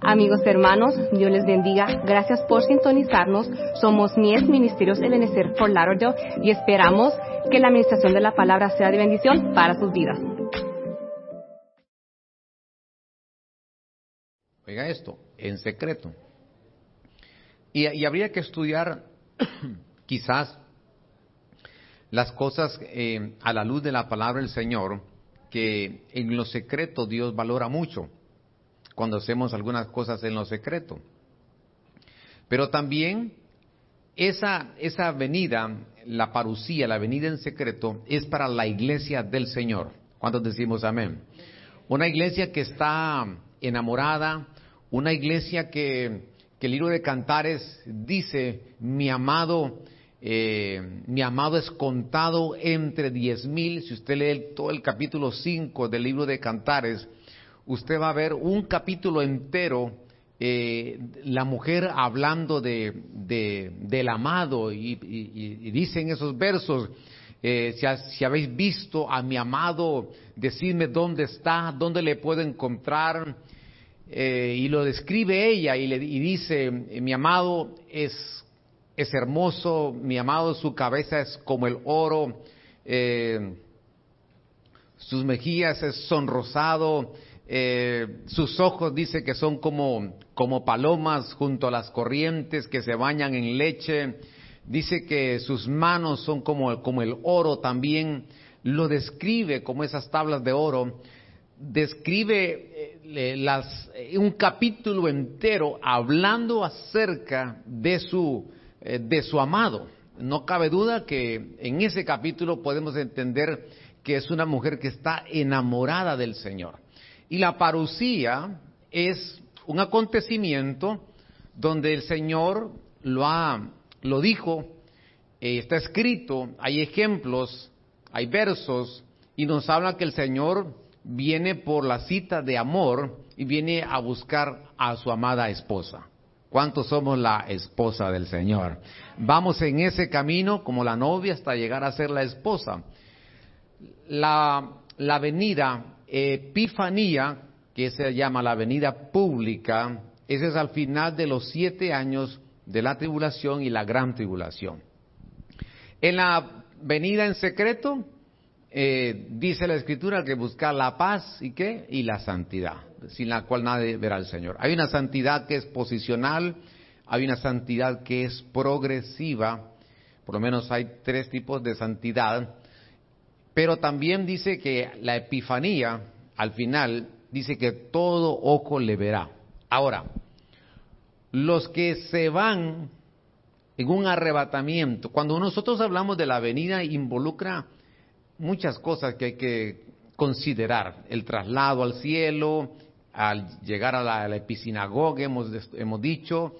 Amigos hermanos, Dios les bendiga. Gracias por sintonizarnos. Somos Mies Ministerios Ebenezer por Lauderdale y esperamos que la administración de la palabra sea de bendición para sus vidas. Oiga esto, en secreto. Y, habría que estudiar quizás las cosas eh, a la luz de la palabra del Señor, que en lo secreto Dios valora mucho cuando hacemos algunas cosas en lo secreto. Pero también esa, esa venida, la parucía, la venida en secreto, es para la iglesia del Señor. ¿Cuántos decimos amén? Una iglesia que está enamorada, una iglesia que, que el libro de Cantares dice, mi amado, eh, mi amado es contado entre diez mil. Si usted lee todo el capítulo 5 del libro de Cantares, usted va a ver un capítulo entero, eh, la mujer hablando de, del amado y, dicen esos versos, eh, si, habéis visto a mi amado, decidme dónde está, dónde le puedo encontrar. Eh, y lo describe ella y, le, y dice, mi amado es, es hermoso, mi amado su cabeza es como el oro, sus mejillas es sonrosado, eh, sus ojos dice que son como, como palomas junto a las corrientes que se bañan en leche. Dice que sus manos son como, como el oro también. Lo describe como esas tablas de oro. Describe eh, las, eh, un capítulo entero hablando acerca de su, de su amado. No cabe duda que en ese capítulo podemos entender que es una mujer que está enamorada del Señor. Y la parucía es un acontecimiento donde el Señor lo, ha, lo dijo, eh, está escrito, hay ejemplos, hay versos, y nos habla que el Señor viene por la cita de amor y viene a buscar a su amada esposa. ¿Cuántos somos la esposa del Señor? Vamos en ese camino como la novia hasta llegar a ser la esposa. La, la venida Epifanía, que se llama la venida pública, ese es al final de los siete años de la tribulación y la gran tribulación. En la venida en secreto, eh, dice la escritura que buscar la paz y qué y la santidad, sin la cual nadie verá al Señor. Hay una santidad que es posicional, hay una santidad que es progresiva, por lo menos hay tres tipos de santidad. Pero también dice que la epifanía, al final, dice que todo ojo le verá. Ahora, los que se van en un arrebatamiento, cuando nosotros hablamos de la venida, involucra muchas cosas que hay que considerar. El traslado al cielo, al llegar a la, episinagoga, hemos, hemos dicho,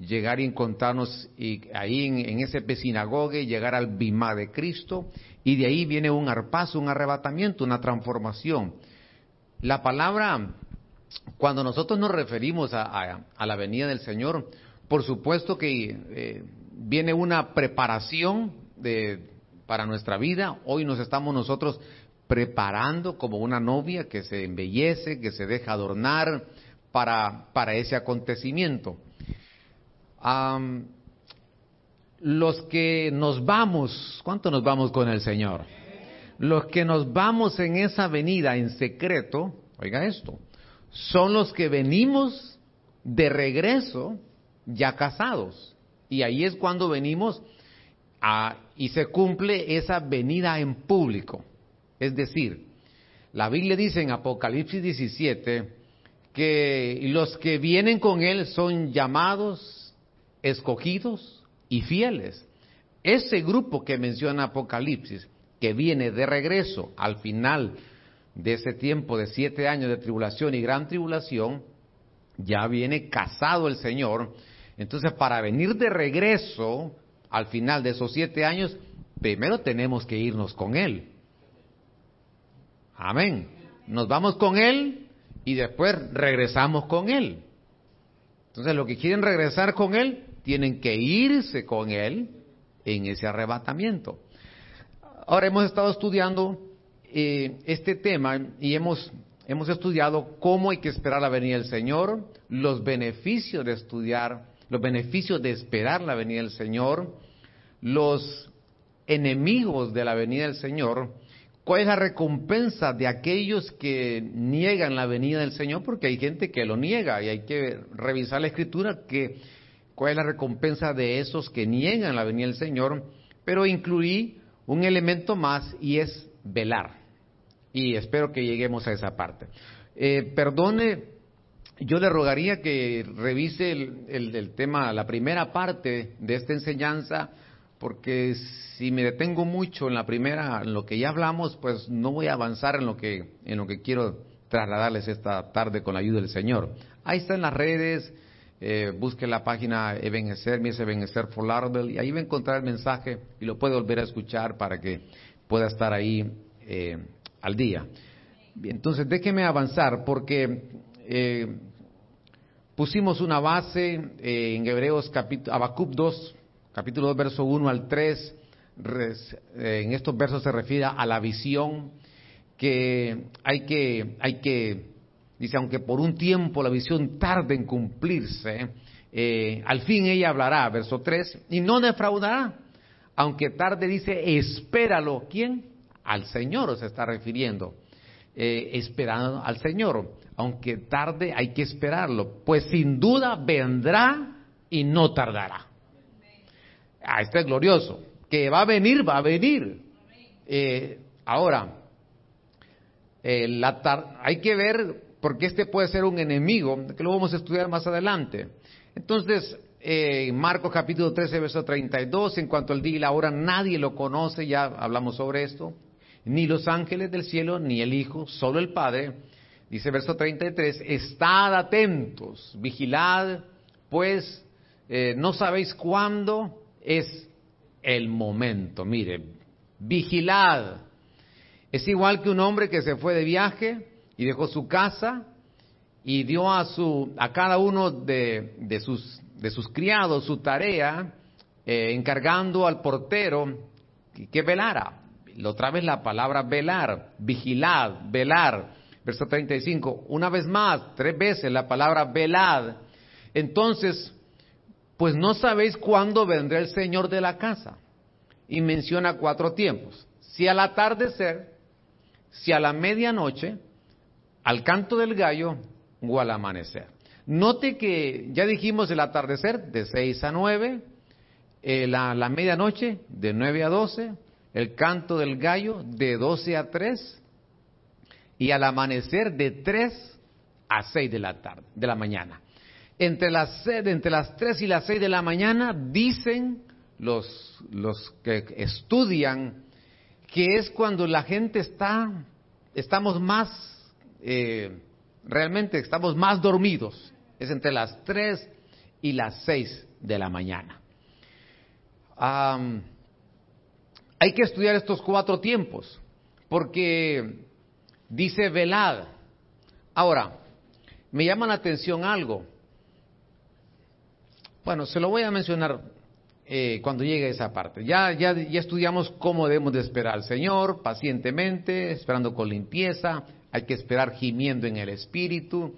llegar y encontrarnos ahí en, ese ese y llegar al bimá de Cristo, y de ahí viene un arpazo, un arrebatamiento, una transformación. La palabra, cuando nosotros nos referimos a, la venida del Señor, por supuesto que eh, viene una preparación de, para nuestra vida. Hoy nos estamos nosotros preparando como una novia que se embellece, que se deja adornar para, para ese acontecimiento los que nos vamos, ¿cuánto nos vamos con el Señor? Los que nos vamos en esa venida en secreto, oiga esto, son los que venimos de regreso ya casados. Y ahí es cuando venimos y se cumple esa venida en público. Es decir, la Biblia dice en Apocalipsis 17 que los que vienen con Él son llamados, escogidos y fieles. Ese grupo que menciona Apocalipsis, que viene de regreso al final de ese tiempo de siete años de tribulación y gran tribulación, ya viene casado el Señor. Entonces, para venir de regreso al final de esos siete años, primero tenemos que irnos con Él. Amén. Nos vamos con Él y después regresamos con Él. Entonces, los que quieren regresar con Él, tienen que irse con Él en ese arrebatamiento. Ahora hemos estado estudiando eh, este tema y hemos hemos estudiado cómo hay que esperar la venida del Señor, los beneficios de estudiar, los beneficios de esperar la venida del Señor, los enemigos de la venida del Señor, cuál es la recompensa de aquellos que niegan la venida del Señor, porque hay gente que lo niega y hay que revisar la escritura que cuál es la recompensa de esos que niegan la venida del Señor, pero incluí un elemento más y es velar. Y espero que lleguemos a esa parte. Eh, perdone, yo le rogaría que revise el, el tema, la primera parte de esta enseñanza, porque si me detengo mucho en la primera, en lo que ya hablamos, pues no voy a avanzar en lo que, en lo que quiero trasladarles esta tarde con la ayuda del Señor. Ahí está en las redes, eh, busque la página Ebenezer, mi es Ebenezer for Lauderdale, y ahí va a encontrar el mensaje y lo puede volver a escuchar para que pueda estar ahí eh, al día. Entonces déjeme avanzar porque eh, pusimos una base en Hebreos capítulo, Habacuc 2, capítulo 2, verso 1 al 3, eh, en estos versos se refiere a la visión que hay que, hay que, dice, aunque por un tiempo la visión tarde en cumplirse, eh, al fin ella hablará, verso 3, y no defraudará, aunque tarde dice, espéralo, ¿quién? Al Señor se está refiriendo, eh, esperando al Señor, aunque tarde hay que esperarlo, pues sin duda vendrá y no tardará. Ah, este es glorioso. Que va a venir, va a venir. Eh, ahora, eh, hay que ver, porque este puede ser un enemigo, que lo vamos a estudiar más adelante. Entonces, eh, Marcos capítulo 13, verso 32, en cuanto al día y la hora, nadie lo conoce, ya hablamos sobre esto, ni los ángeles del cielo, ni el Hijo, solo el Padre. Dice verso 33, estad atentos, vigilad, pues eh, no sabéis cuándo es el momento. Mire, vigilad. Es igual que un hombre que se fue de viaje y dejó su casa y dio a, su, a cada uno de, de, sus, de sus criados su tarea, eh, encargando al portero que, que velara. Otra vez la palabra velar, vigilad, velar. Verso 35, una vez más, tres veces la palabra velad. Entonces, pues no sabéis cuándo vendrá el Señor de la casa. Y menciona cuatro tiempos. Si al atardecer, si a la medianoche, al canto del gallo o al amanecer. Note que ya dijimos el atardecer de 6 a 9, eh, la, la medianoche de 9 a 12, el canto del gallo de 12 a 3 y al amanecer de 3 a 6 de la tarde, de la mañana entre las, entre las 3 y las 6 de la mañana, dicen los, los que estudian que es cuando la gente está, estamos más, eh, realmente estamos más dormidos. Es entre las 3 y las 6 de la mañana. hay que estudiar estos cuatro tiempos, porque dice velad. Ahora, me llama la atención algo. Bueno, se lo voy a mencionar eh, cuando llegue esa parte. Ya, ya, ya estudiamos cómo debemos de esperar al Señor, pacientemente, esperando con limpieza, hay que esperar gimiendo en el Espíritu,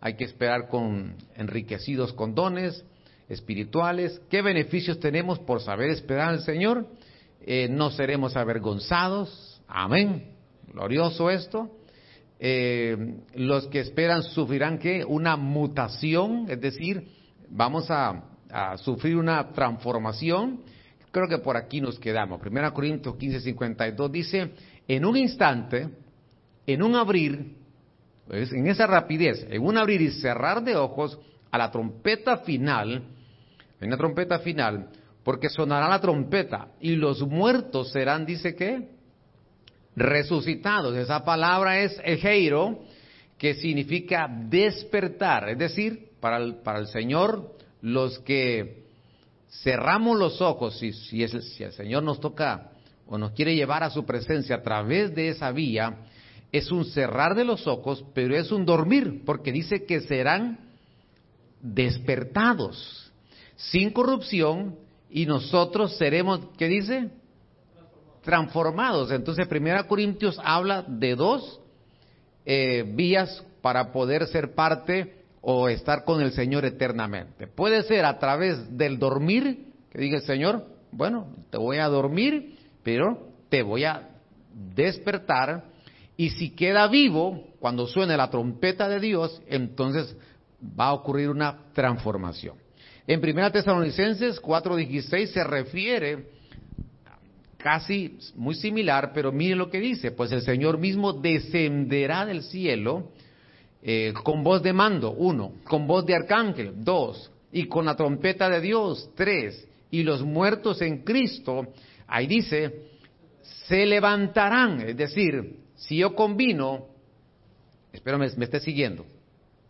hay que esperar con enriquecidos con dones espirituales. ¿Qué beneficios tenemos por saber esperar al Señor? Eh, no seremos avergonzados. Amén. Glorioso esto. Eh, los que esperan sufrirán que una mutación, es decir, vamos a a sufrir una transformación. Creo que por aquí nos quedamos. Primera Corintios 15, 52 dice, en un instante, en un abrir, en esa rapidez, en un abrir y cerrar de ojos, a la trompeta final, en la trompeta final, porque sonará la trompeta y los muertos serán, dice que, resucitados. Esa palabra es ejeiro, que significa despertar, es decir, para el, Señor los que cerramos los ojos, si el Señor nos toca o nos quiere llevar a su presencia a través de esa vía, es un cerrar de los ojos, pero es un dormir, porque dice que serán despertados, sin corrupción, y nosotros seremos, ¿qué dice? Transformados. Entonces, Primera Corintios habla de dos eh, vías para poder ser parte o estar con el Señor eternamente. Puede ser a través del dormir, que diga el Señor, bueno, te voy a dormir, pero te voy a despertar y si queda vivo, cuando suene la trompeta de Dios, entonces va a ocurrir una transformación. En 1 Tesalonicenses 4:16 se refiere casi muy similar, pero mire lo que dice, pues el Señor mismo descenderá del cielo eh, con voz de mando, uno, con voz de arcángel, dos, y con la trompeta de Dios, tres, y los muertos en Cristo, ahí dice, se levantarán, es decir, si yo combino, espero me, me esté siguiendo,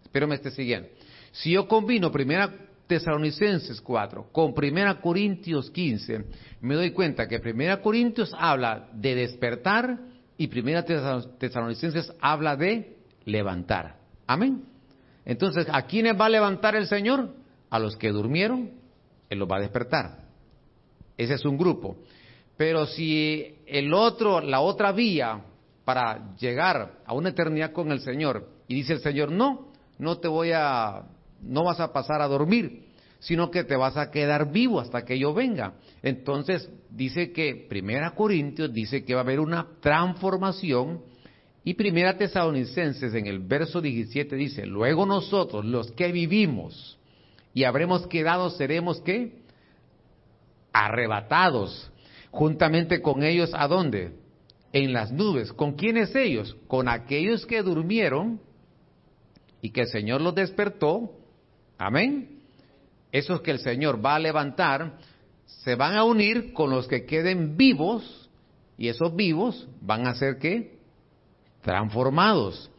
espero me esté siguiendo, si yo combino primera Tesalonicenses 4 con Primera Corintios 15, me doy cuenta que Primera Corintios habla de despertar y Primera Tesalonicenses habla de levantar. Amén. Entonces, ¿a quiénes va a levantar el Señor? A los que durmieron, Él los va a despertar. Ese es un grupo. Pero si el otro, la otra vía para llegar a una eternidad con el Señor, y dice el Señor, no, no te voy a no vas a pasar a dormir, sino que te vas a quedar vivo hasta que yo venga. Entonces dice que Primera Corintios dice que va a haber una transformación y Primera Tesalonicenses en el verso 17 dice, luego nosotros los que vivimos y habremos quedado seremos qué? Arrebatados juntamente con ellos a dónde? En las nubes. ¿Con quiénes ellos? Con aquellos que durmieron y que el Señor los despertó Amén. Esos que el Señor va a levantar se van a unir con los que queden vivos y esos vivos van a ser qué? Transformados.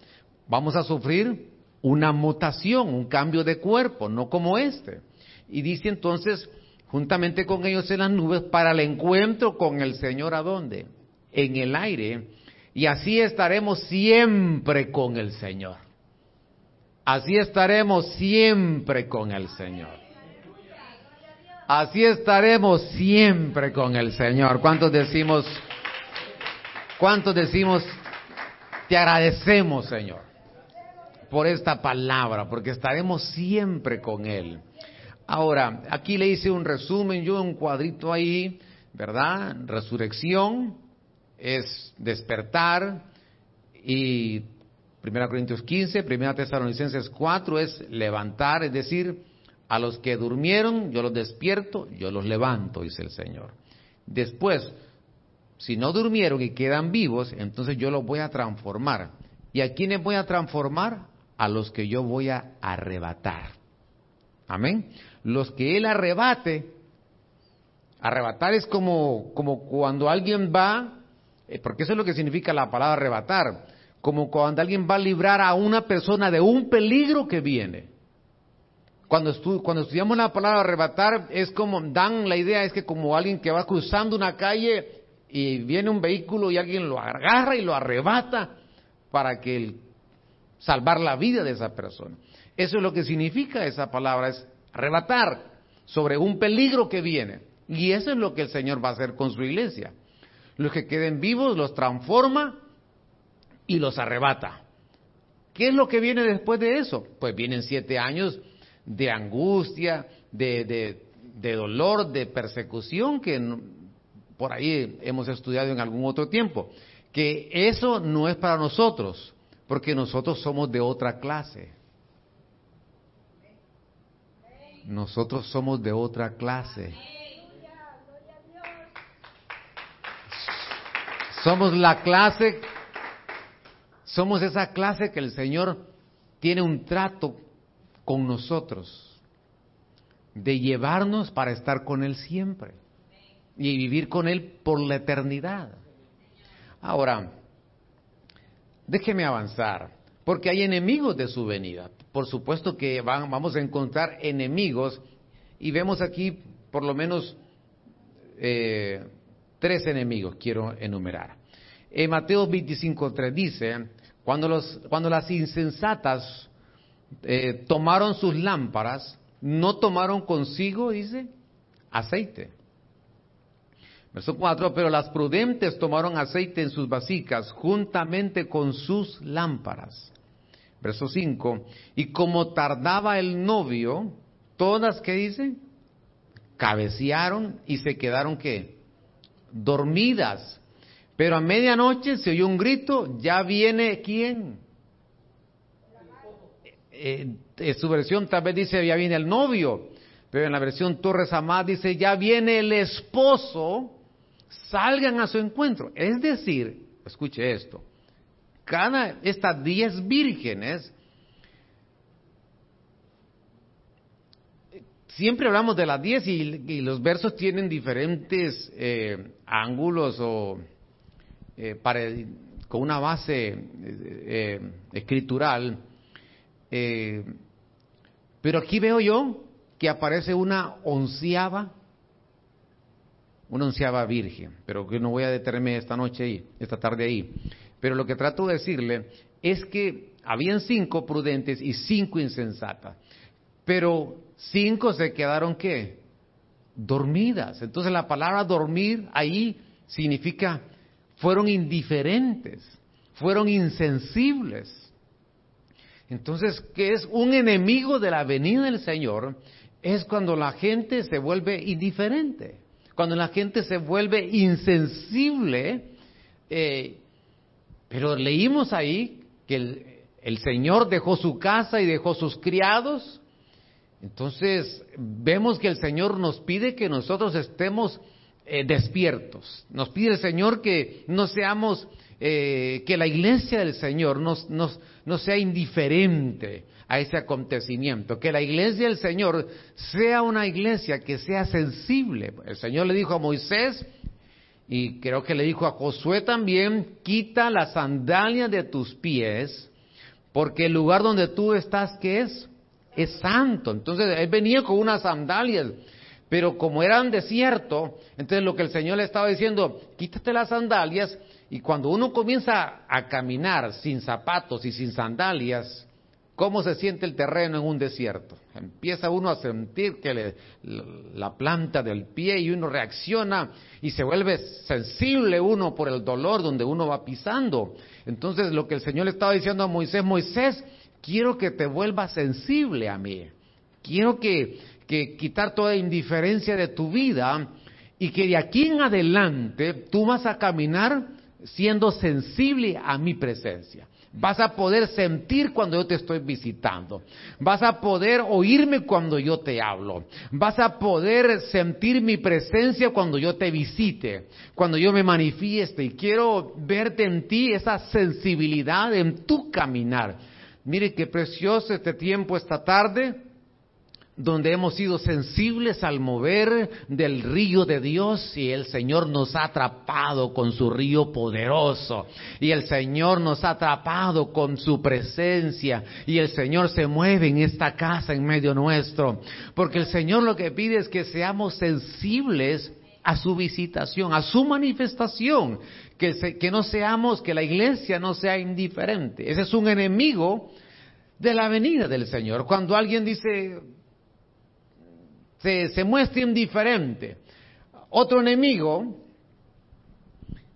Vamos a sufrir una mutación, un cambio de cuerpo, no como este. Y dice entonces, juntamente con ellos en las nubes, para el encuentro con el Señor, ¿a dónde? En el aire. Y así estaremos siempre con el Señor. Así estaremos siempre con el Señor. Así estaremos siempre con el Señor. ¿Cuántos decimos, cuántos decimos, te agradecemos, Señor, por esta palabra, porque estaremos siempre con Él? Ahora, aquí le hice un resumen, yo un cuadrito ahí, ¿verdad? Resurrección es despertar y Primera Corintios 15, Primera Tesalonicenses 4 es levantar, es decir, a los que durmieron yo los despierto, yo los levanto, dice el Señor. Después, si no durmieron y quedan vivos, entonces yo los voy a transformar. ¿Y a quiénes voy a transformar? A los que yo voy a arrebatar. Amén. Los que Él arrebate, arrebatar es como, como cuando alguien va, porque eso es lo que significa la palabra arrebatar como cuando alguien va a librar a una persona de un peligro que viene. Cuando, cuando estudiamos la palabra arrebatar, es como, dan la idea, es que como alguien que va cruzando una calle y viene un vehículo y alguien lo agarra y lo arrebata para que salvar la vida de esa persona. Eso es lo que significa esa palabra, es arrebatar sobre un peligro que viene. Y eso es lo que el Señor va a hacer con su iglesia. Los que queden vivos los transforma y los arrebata. ¿Qué es lo que viene después de eso? Pues vienen siete años de angustia, de, de, dolor, de persecución que por ahí hemos estudiado en algún otro tiempo. Que eso no es para nosotros, porque nosotros somos de otra clase. Nosotros somos de otra clase. Somos la clase somos esa clase que el Señor tiene un trato con nosotros de llevarnos para estar con Él siempre y vivir con Él por la eternidad. Ahora, déjeme avanzar, porque hay enemigos de su venida. Por supuesto que vamos a encontrar enemigos y vemos aquí por lo menos eh, tres enemigos, quiero enumerar. En Mateo 25.3 dice, cuando, los, cuando las insensatas eh, tomaron sus lámparas, no tomaron consigo, dice, aceite. Verso 4, pero las prudentes tomaron aceite en sus vasicas juntamente con sus lámparas. Verso 5, y como tardaba el novio, todas, ¿qué dice? Cabecearon y se quedaron, ¿qué? Dormidas. Pero a medianoche se oyó un grito, ya viene quién? Eh, eh, su versión tal vez dice, ya viene el novio, pero en la versión Torres Amad dice, ya viene el esposo salgan a su encuentro. Es decir, escuche esto, cada estas diez vírgenes, siempre hablamos de las diez y, los versos tienen diferentes eh, ángulos o eh, con una base eh, escritural, pero aquí veo yo que aparece una onceava una onceava virgen, pero que no voy a detenerme esta noche ahí, esta tarde ahí. Pero lo que trato de decirle es que habían cinco prudentes y cinco insensatas, pero cinco se quedaron qué? Dormidas. Entonces la palabra dormir ahí significa fueron indiferentes, fueron insensibles. Entonces, ¿qué es un enemigo de la venida del Señor? Es cuando la gente se vuelve indiferente cuando la gente se vuelve insensible, eh, pero leímos ahí que el, Señor dejó su casa y dejó sus criados, entonces vemos que el Señor nos pide que nosotros estemos eh, despiertos, nos pide el Señor que no seamos, eh, que la iglesia del Señor no sea indiferente a ese acontecimiento, que la iglesia del Señor sea una iglesia que sea sensible. El Señor le dijo a Moisés, y creo que le dijo a Josué también, quita las sandalias de tus pies, porque el lugar donde tú estás, ¿qué es? Es santo. Entonces él venía con unas sandalias, pero como eran desierto, entonces lo que el Señor le estaba diciendo, quítate las sandalias, y cuando uno comienza a caminar sin zapatos y sin sandalias, ¿Cómo se siente el terreno en un desierto? Empieza uno a sentir que la planta del pie y uno reacciona y se vuelve sensible uno por el dolor donde uno va pisando. Entonces lo que el Señor le estaba diciendo a Moisés, Moisés, quiero que te vuelvas sensible a mí. Quiero que, quitar toda indiferencia de tu vida y que de aquí en adelante tú vas a caminar siendo sensible a mi presencia. Vas a poder sentir cuando yo te estoy visitando. Vas a poder oírme cuando yo te hablo. Vas a poder sentir mi presencia cuando yo te visite, cuando yo me manifieste. Y quiero verte en ti esa sensibilidad en tu caminar. Mire qué precioso este tiempo esta tarde donde hemos sido sensibles al mover del río de Dios y el Señor nos ha atrapado con su río poderoso. Y el Señor nos ha atrapado con su presencia. Y el Señor se mueve en esta casa en medio nuestro. Porque el Señor lo que pide es que seamos sensibles a su visitación, a su manifestación, que, no seamos, que la iglesia no sea indiferente. Ese es un enemigo de la venida del Señor. Cuando alguien dice, se, se muestra indiferente. Otro enemigo,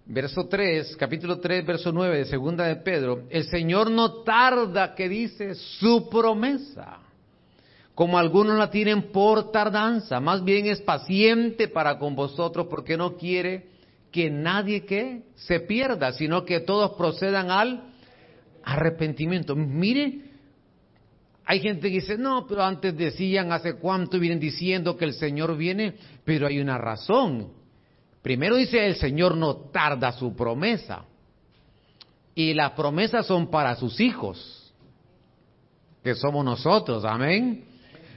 verso 3, capítulo 3, verso 9 de segunda de Pedro, el Señor no tarda que dice su promesa, como algunos la tienen por tardanza, más bien es paciente para con vosotros porque no quiere que nadie que se pierda, sino que todos procedan al arrepentimiento. Mire hay gente que dice, no, pero antes decían, hace cuánto vienen diciendo que el Señor viene, pero hay una razón. Primero dice, el Señor no tarda su promesa. Y las promesas son para sus hijos, que somos nosotros, amén.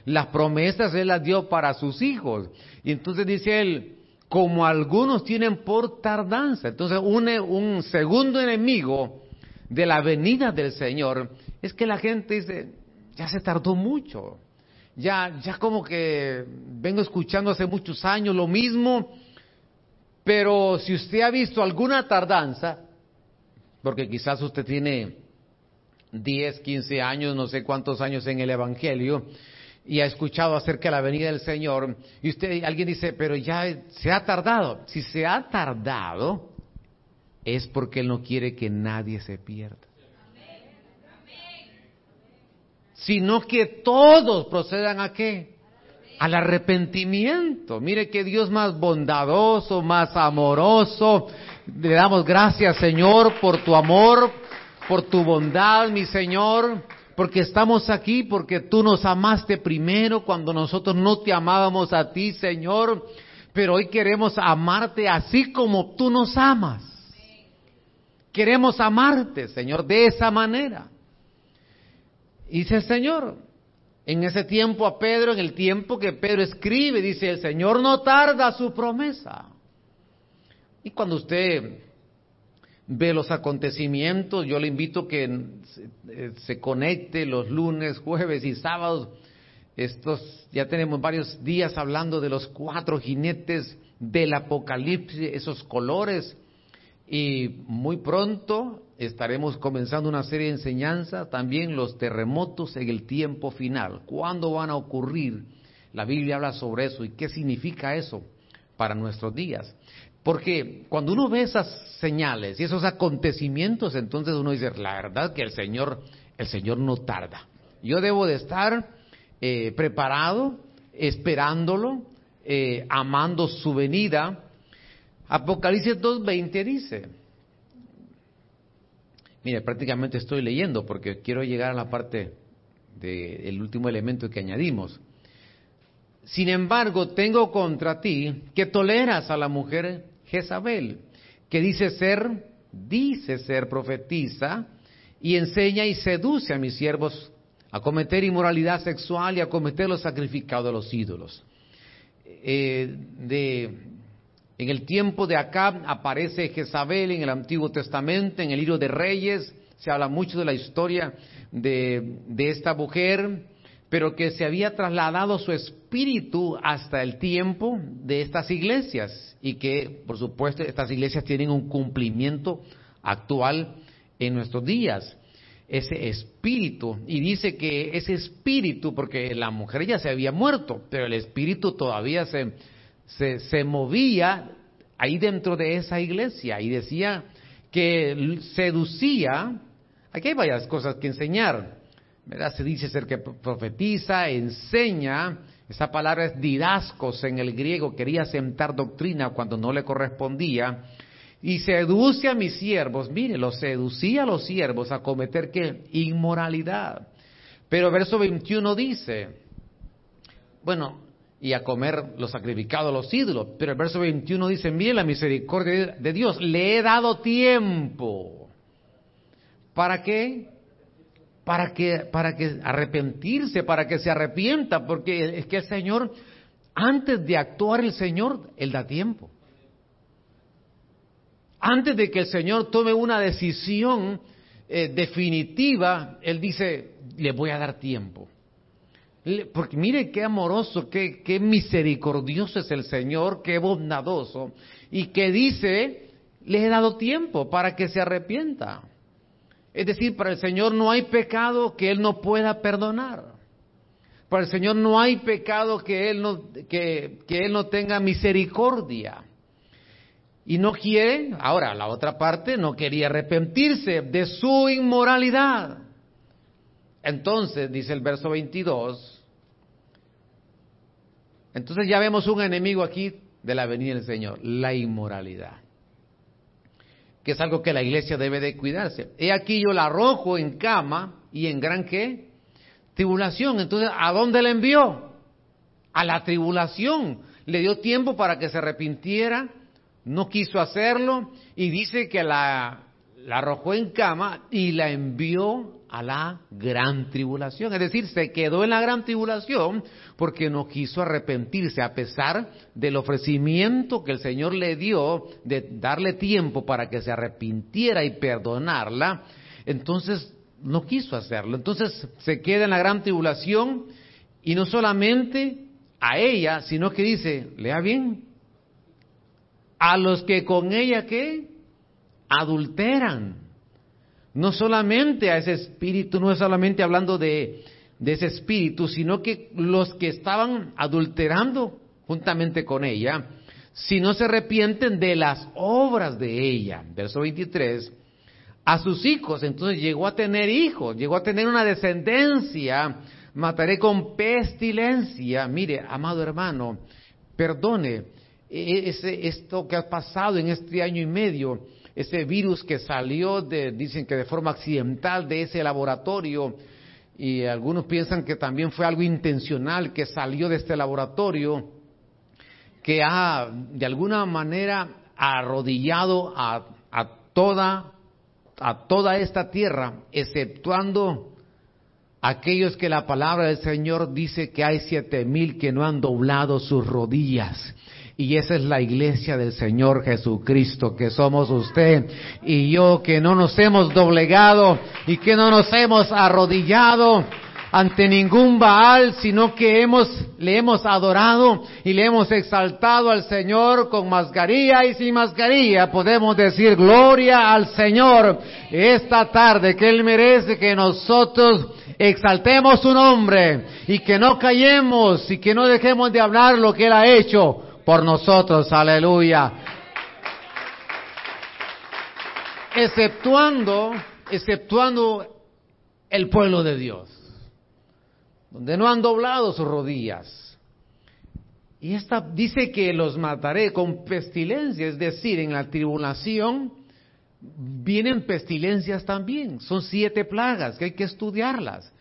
Las promesas Él las dio para sus hijos. Y entonces dice Él, como algunos tienen por tardanza. Entonces un, un segundo enemigo de la venida del Señor es que la gente dice, ya se tardó mucho. Ya, ya como que vengo escuchando hace muchos años lo mismo, pero si usted ha visto alguna tardanza, porque quizás usted tiene 10, 15 años, no sé cuántos años en el Evangelio, y ha escuchado acerca de la venida del Señor y usted, alguien dice, pero ya se ha tardado. Si se ha tardado, es porque Él no quiere que nadie se pierda. Sino que todos procedan a qué? Al arrepentimiento. Mire que Dios más bondadoso, más amoroso. Le damos gracias, Señor, por tu amor, por tu bondad, mi Señor porque estamos aquí, porque tú nos amaste primero cuando nosotros no te amábamos a ti, Señor, pero hoy queremos amarte así como tú nos amas. Queremos amarte, Señor, de esa manera. dice el Señor, en ese tiempo a Pedro, en el tiempo que Pedro escribe, dice, el Señor no tarda su promesa. Y cuando usted ve los acontecimientos. Yo le invito que eh, se conecte los lunes, jueves y sábados. Estos ya tenemos varios días hablando de los cuatro jinetes del Apocalipsis, esos colores. Y muy pronto estaremos comenzando una serie de enseñanzas, también los terremotos en el tiempo final. ¿Cuándo van a ocurrir? La Biblia habla sobre eso y qué significa eso para nuestros días. Porque cuando uno ve esas señales y esos acontecimientos, entonces uno dice, la verdad que el Señor, el Señor no tarda. Yo debo de estar eh, preparado, esperándolo, eh, amando su venida. Apocalipsis 2.20 dice, mire, prácticamente estoy leyendo porque quiero llegar a la parte del último elemento que añadimos. Sin embargo, tengo contra ti que toleras a la mujer Jezabel, que dice ser, dice ser profetiza y enseña y seduce a mis siervos a cometer inmoralidad sexual y a cometer los sacrificados de los ídolos. Eh, en el tiempo de Acab aparece Jezabel en el Antiguo Testamento, en el libro de Reyes, se habla mucho de la historia de esta mujer pero que se había trasladado su espíritu hasta el tiempo de estas iglesias y que, por supuesto, estas iglesias tienen un cumplimiento actual en nuestros días. Ese espíritu, y dice que ese espíritu, porque la mujer ya se había muerto, pero el espíritu todavía se, se, se movía ahí dentro de esa iglesia y decía que seducía, aquí hay varias cosas que enseñar, se dice ser que profetiza, enseña, esa palabra es didascos en el griego, quería sentar doctrina cuando no le correspondía, y seduce a mis siervos, mire, lo seducía a los siervos a cometer qué? Inmoralidad. Pero verso 21 dice, bueno, y a comer los sacrificados a los ídolos, pero el verso 21 dice, mire la misericordia de Dios, le he dado tiempo. ¿Para qué? Para que, para que arrepentirse, para que se arrepienta, porque es que el Señor, antes de actuar el Señor, Él da tiempo. Antes de que el Señor tome una decisión eh, definitiva, Él dice, le voy a dar tiempo. Porque mire qué amoroso, qué, qué misericordioso es el Señor, qué bondadoso, y que dice, le he dado tiempo para que se arrepienta. Es decir, para el Señor no hay pecado que Él no pueda perdonar. Para el Señor no hay pecado que Él no, que, Él no tenga misericordia. Y no quiere, ahora la otra parte, no quería arrepentirse de su inmoralidad. Entonces, dice el verso 22, entonces ya vemos un enemigo aquí de la venida del Señor, la inmoralidad que es algo que la iglesia debe de cuidarse. He aquí yo la arrojo en cama y en gran qué? Tribulación. Entonces, ¿a dónde la envió? A la tribulación. Le dio tiempo para que se arrepintiera, no quiso hacerlo y dice que la, la arrojó en cama y la envió a la gran tribulación. Es decir, se quedó en la gran tribulación porque no quiso arrepentirse a pesar del ofrecimiento que el Señor le dio de darle tiempo para que se arrepintiera y perdonarla. Entonces no quiso hacerlo. Entonces se queda en la gran tribulación y no solamente a ella, sino que dice, lea bien, a los que con ella que adulteran no solamente a ese espíritu, no es solamente hablando de, de ese espíritu, sino que los que estaban adulterando juntamente con ella, si no se arrepienten de las obras de ella. Verso 23, a sus hijos, entonces llegó a tener hijos, llegó a tener una descendencia, mataré con pestilencia. Mire, amado hermano, perdone e-, ese, esto que ha pasado en este año y medio, ese virus que salió de, dicen que de forma accidental de ese laboratorio, y algunos piensan que también fue algo intencional que salió de este laboratorio, que ha de alguna manera arrodillado a, a toda, a toda esta tierra, exceptuando aquellos que la palabra del Señor dice que hay siete mil que no han doblado sus rodillas y esa es la iglesia del Señor Jesucristo, que somos usted y yo, que no nos hemos doblegado y que no nos hemos arrodillado ante ningún Baal, sino que hemos, le hemos adorado y le hemos exaltado al Señor con mascarilla y sin mascarilla. Podemos decir gloria al Señor esta tarde, que Él merece que nosotros exaltemos su nombre y que no callemos y que no dejemos de hablar lo que Él ha hecho por nosotros, aleluya. Exceptuando, exceptuando el pueblo de Dios, donde no han doblado sus rodillas. Y esta dice que los mataré con pestilencia, es decir, en la tribulación vienen pestilencias también. Son siete plagas que hay que estudiarlas.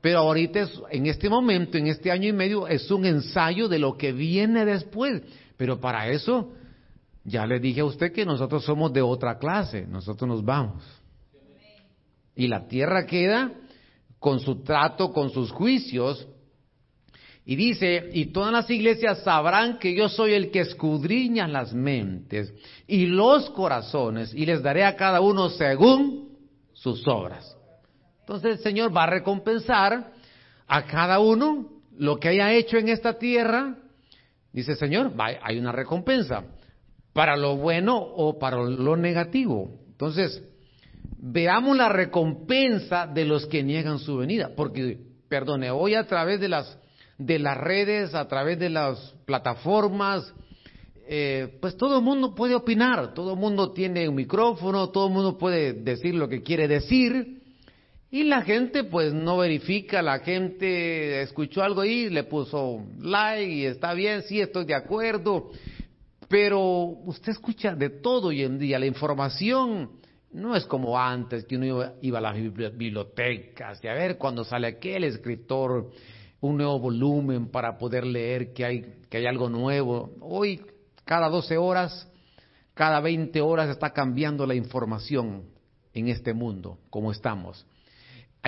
Pero ahorita, en este momento, en este año y medio, es un ensayo de lo que viene después. Pero para eso, ya le dije a usted que nosotros somos de otra clase, nosotros nos vamos. Y la tierra queda con su trato, con sus juicios. Y dice, y todas las iglesias sabrán que yo soy el que escudriña las mentes y los corazones, y les daré a cada uno según sus obras. Entonces el Señor va a recompensar a cada uno lo que haya hecho en esta tierra. Dice Señor, hay una recompensa para lo bueno o para lo negativo. Entonces, veamos la recompensa de los que niegan su venida. Porque, perdone, hoy a través de las, de las redes, a través de las plataformas, eh, pues todo el mundo puede opinar, todo el mundo tiene un micrófono, todo el mundo puede decir lo que quiere decir. Y la gente pues no verifica, la gente escuchó algo y le puso like y está bien, sí, estoy de acuerdo, pero usted escucha de todo hoy en día, la información no es como antes que uno iba, a las bibliotecas y a ver cuando sale aquel escritor un nuevo volumen para poder leer que hay, que hay algo nuevo. Hoy, cada 12 horas, cada 20 horas está cambiando la información en este mundo, como estamos.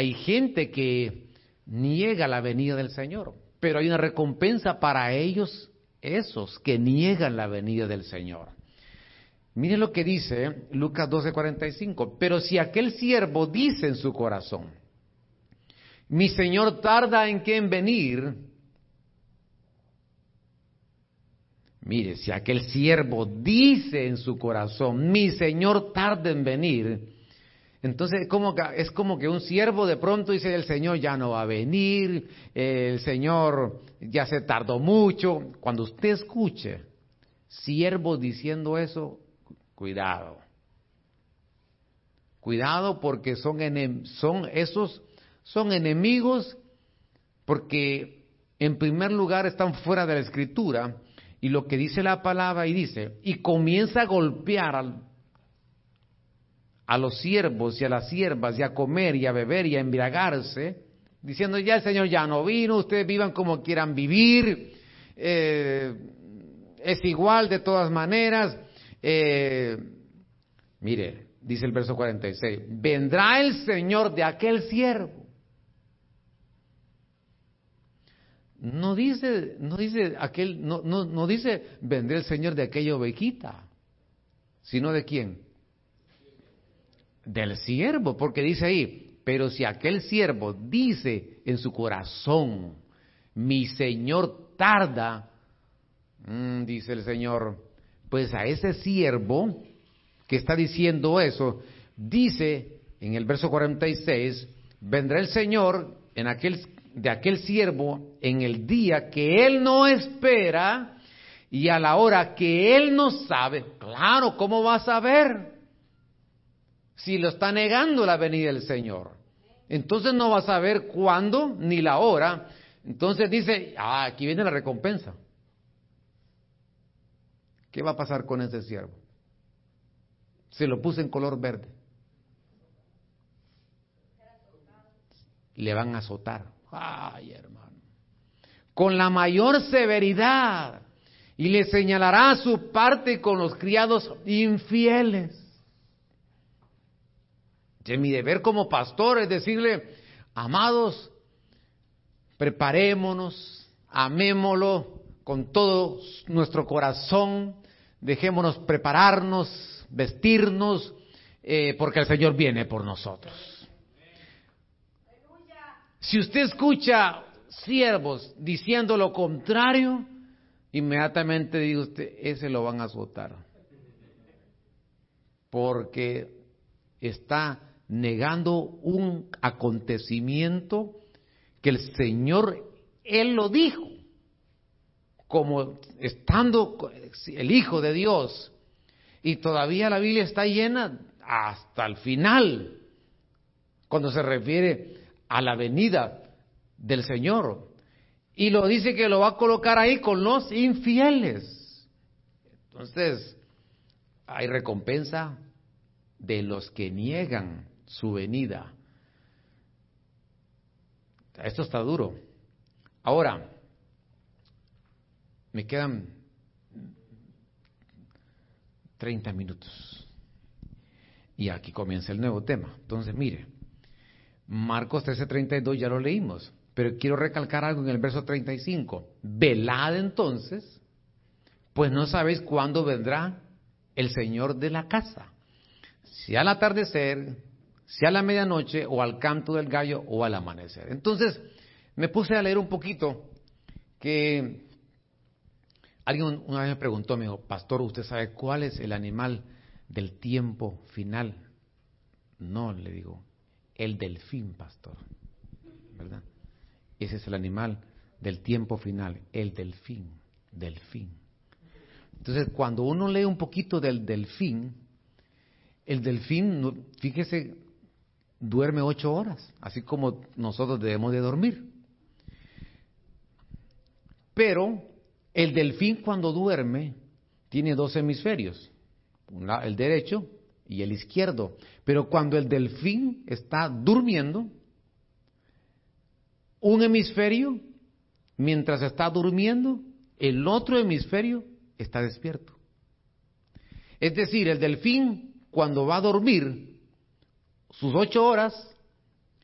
Hay gente que niega la venida del Señor, pero hay una recompensa para ellos, esos que niegan la venida del Señor. Miren lo que dice Lucas 12:45, pero si aquel siervo dice en su corazón, mi Señor tarda en que en venir, mire, si aquel siervo dice en su corazón, mi Señor tarda en venir, entonces como es como que un siervo de pronto dice, el Señor ya no va a venir, el Señor ya se tardó mucho. Cuando usted escuche siervo diciendo eso, cuidado. Cuidado porque son, son esos son enemigos porque en primer lugar están fuera de la escritura y lo que dice la palabra y dice, y comienza a golpear al a los siervos y a las siervas y a comer y a beber y a embriagarse, diciendo ya el Señor ya no vino, ustedes vivan como quieran vivir, eh, es igual de todas maneras. Eh, mire, dice el verso 46, vendrá el Señor de aquel siervo. No dice, no dice aquel, no, no, no dice vendrá el Señor de aquella ovejita, sino de quién? Del siervo, porque dice ahí, pero si aquel siervo dice en su corazón, mi Señor tarda, mm, dice el Señor, pues a ese siervo que está diciendo eso, dice en el verso 46, vendrá el Señor en aquel, de aquel siervo en el día que él no espera y a la hora que él no sabe. Claro, ¿cómo va a saber? Si lo está negando la venida del Señor. Entonces no va a saber cuándo ni la hora. Entonces dice, ah, aquí viene la recompensa. ¿Qué va a pasar con ese siervo? Se lo puse en color verde. Le van a azotar. Ay, hermano. Con la mayor severidad. Y le señalará su parte con los criados infieles. De mi deber como pastor es decirle, amados, preparémonos, amémoslo con todo nuestro corazón, dejémonos prepararnos, vestirnos, eh, porque el Señor viene por nosotros. Si usted escucha siervos diciendo lo contrario, inmediatamente diga usted, ese lo van a azotar. Porque está negando un acontecimiento que el Señor, Él lo dijo, como estando el Hijo de Dios. Y todavía la Biblia está llena hasta el final, cuando se refiere a la venida del Señor. Y lo dice que lo va a colocar ahí con los infieles. Entonces, hay recompensa de los que niegan su venida. Esto está duro. Ahora, me quedan 30 minutos. Y aquí comienza el nuevo tema. Entonces, mire, Marcos 13:32 ya lo leímos, pero quiero recalcar algo en el verso 35. Velad entonces, pues no sabéis cuándo vendrá el Señor de la casa. Si al atardecer, si a la medianoche, o al canto del gallo, o al amanecer. Entonces, me puse a leer un poquito que alguien una vez me preguntó, me dijo, pastor, ¿usted sabe cuál es el animal del tiempo final? No, le digo, el delfín, pastor, ¿verdad? Ese es el animal del tiempo final, el delfín, delfín. Entonces, cuando uno lee un poquito del delfín, el delfín, fíjese, duerme ocho horas, así como nosotros debemos de dormir. Pero el delfín cuando duerme tiene dos hemisferios, el derecho y el izquierdo. Pero cuando el delfín está durmiendo, un hemisferio, mientras está durmiendo, el otro hemisferio está despierto. Es decir, el delfín cuando va a dormir sus ocho horas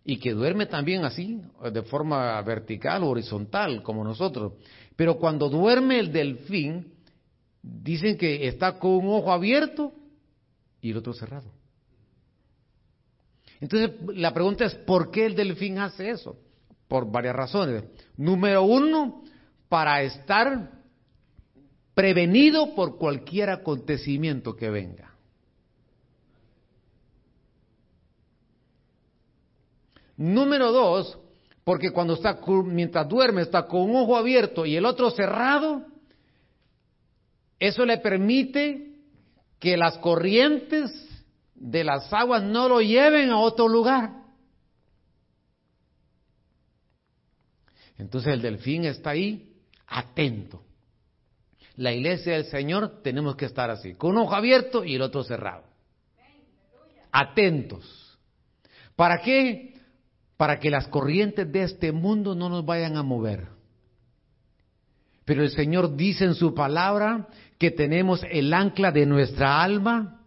y que duerme también así, de forma vertical o horizontal, como nosotros. Pero cuando duerme el delfín, dicen que está con un ojo abierto y el otro cerrado. Entonces, la pregunta es, ¿por qué el delfín hace eso? Por varias razones. Número uno, para estar prevenido por cualquier acontecimiento que venga. Número dos, porque cuando está, mientras duerme, está con un ojo abierto y el otro cerrado, eso le permite que las corrientes de las aguas no lo lleven a otro lugar. Entonces el delfín está ahí atento. La iglesia del Señor tenemos que estar así, con un ojo abierto y el otro cerrado. Atentos. ¿Para qué? Para que las corrientes de este mundo no nos vayan a mover. Pero el Señor dice en su palabra que tenemos el ancla de nuestra alma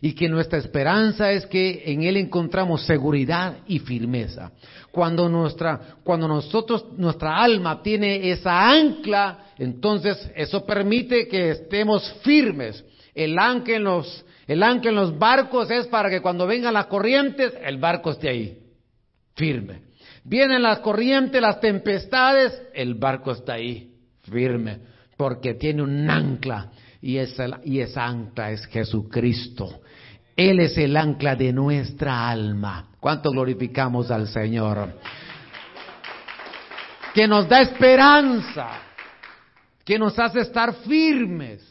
y que nuestra esperanza es que en Él encontramos seguridad y firmeza. Cuando nuestra, cuando nosotros, nuestra alma tiene esa ancla, entonces eso permite que estemos firmes. El ancla en los, el ancla en los barcos es para que cuando vengan las corrientes, el barco esté ahí, firme. Vienen las corrientes, las tempestades, el barco está ahí firme, porque tiene un ancla y esa, y esa ancla es Jesucristo. Él es el ancla de nuestra alma. ¿Cuánto glorificamos al Señor? que nos da esperanza, que nos hace estar firmes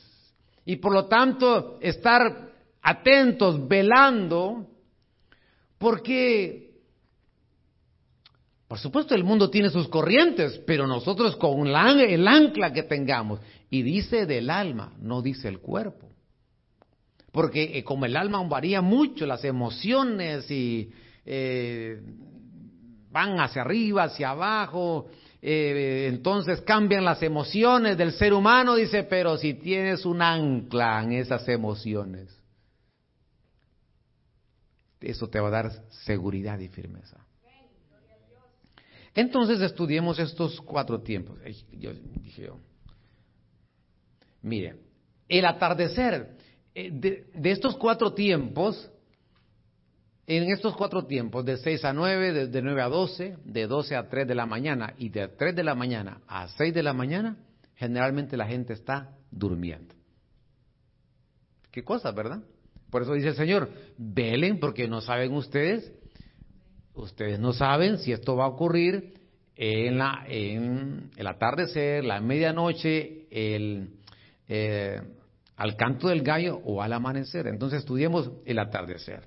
y por lo tanto estar atentos, velando, porque, por supuesto, el mundo tiene sus corrientes, pero nosotros con el ancla que tengamos, y dice del alma, no dice el cuerpo. Porque eh, como el alma varía mucho, las emociones y eh, van hacia arriba, hacia abajo, eh, entonces cambian las emociones del ser humano, dice, pero si tienes un ancla en esas emociones, eso te va a dar seguridad y firmeza. Entonces estudiemos estos cuatro tiempos. Yo dije yo, mire, el atardecer eh, de, estos cuatro tiempos, en estos cuatro tiempos, de 6 a 9, de, de 9 a 12, de 12 a 3 de la mañana y de 3 de la mañana a 6 de la mañana, generalmente la gente está durmiendo. Qué cosa, ¿verdad? Por eso dice el Señor, velen porque no saben ustedes, ustedes no saben si esto va a ocurrir en, la, en el atardecer, la medianoche, el, eh, al canto del gallo o al amanecer. Entonces estudiemos el atardecer.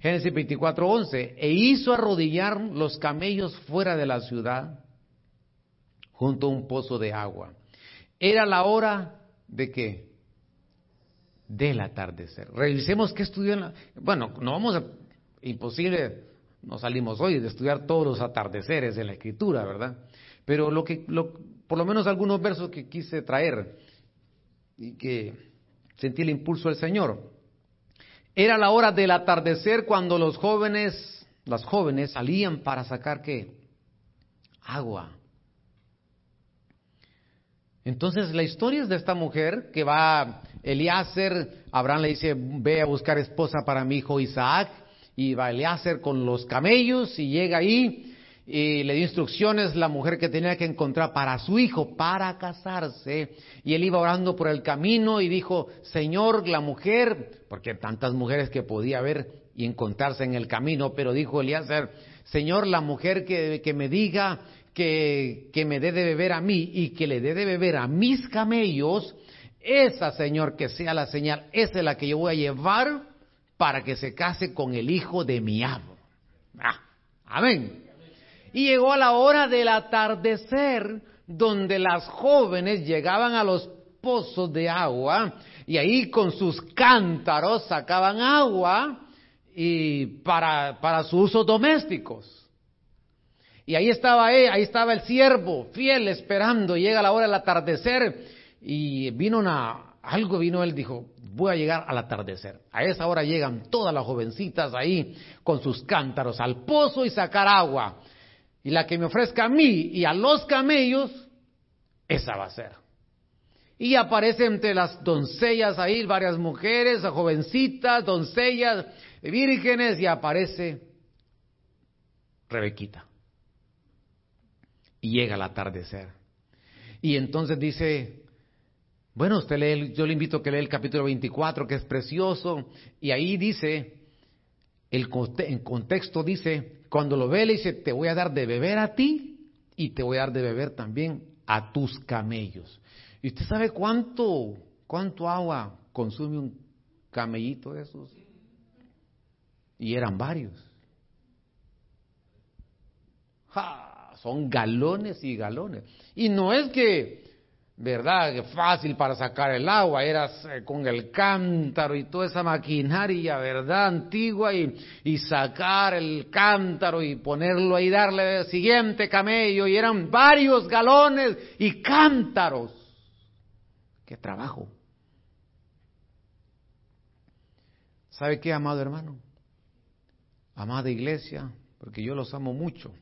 Génesis 24:11, e hizo arrodillar los camellos fuera de la ciudad junto a un pozo de agua. Era la hora de qué? del atardecer. Revisemos qué estudió. Bueno, no vamos a... Imposible, no salimos hoy de estudiar todos los atardeceres en la escritura, ¿verdad? Pero lo que, por lo menos algunos versos que quise traer y que sentí el impulso del Señor. Era la hora del atardecer cuando los jóvenes, las jóvenes salían para sacar qué? Agua. Entonces la historia es de esta mujer que va Eliezer, Abraham le dice, ve a buscar esposa para mi hijo Isaac, y Eliezer con los camellos y llega ahí y le dio instrucciones la mujer que tenía que encontrar para su hijo, para casarse. Y él iba orando por el camino y dijo, Señor, la mujer, porque tantas mujeres que podía ver y encontrarse en el camino, pero dijo Eliezer, Señor, la mujer que, que me diga que, que me dé de beber a mí y que le dé de beber a mis camellos, esa, Señor, que sea la señal, esa es la que yo voy a llevar para que se case con el hijo de mi amo. Ah, amén. Y llegó a la hora del atardecer, donde las jóvenes llegaban a los pozos de agua y ahí con sus cántaros sacaban agua y para, para sus usos domésticos. Y ahí estaba él, ahí estaba el siervo, fiel, esperando. Llega la hora del atardecer y vino una, algo vino él, dijo, voy a llegar al atardecer. A esa hora llegan todas las jovencitas ahí con sus cántaros al pozo y sacar agua. Y la que me ofrezca a mí y a los camellos, esa va a ser. Y aparece entre las doncellas ahí varias mujeres, jovencitas, doncellas, vírgenes, y aparece Rebequita. Y llega el atardecer. Y entonces dice bueno, usted lee, yo le invito a que lea el capítulo 24, que es precioso, y ahí dice, el en contexto dice, cuando lo ve, le dice, te voy a dar de beber a ti y te voy a dar de beber también a tus camellos. ¿Y usted sabe cuánto, cuánto agua consume un camellito de esos? Y eran varios. Son galones y galones. Y no es que ¿verdad? Fácil para sacar el agua, era eh, con el cántaro y toda esa maquinaria, ¿verdad? Antigua y, y sacar el cántaro y ponerlo ahí, darle el siguiente camello y eran varios galones y cántaros. ¡Qué trabajo! ¿Sabe qué, amado hermano? Amada iglesia, porque yo los amo mucho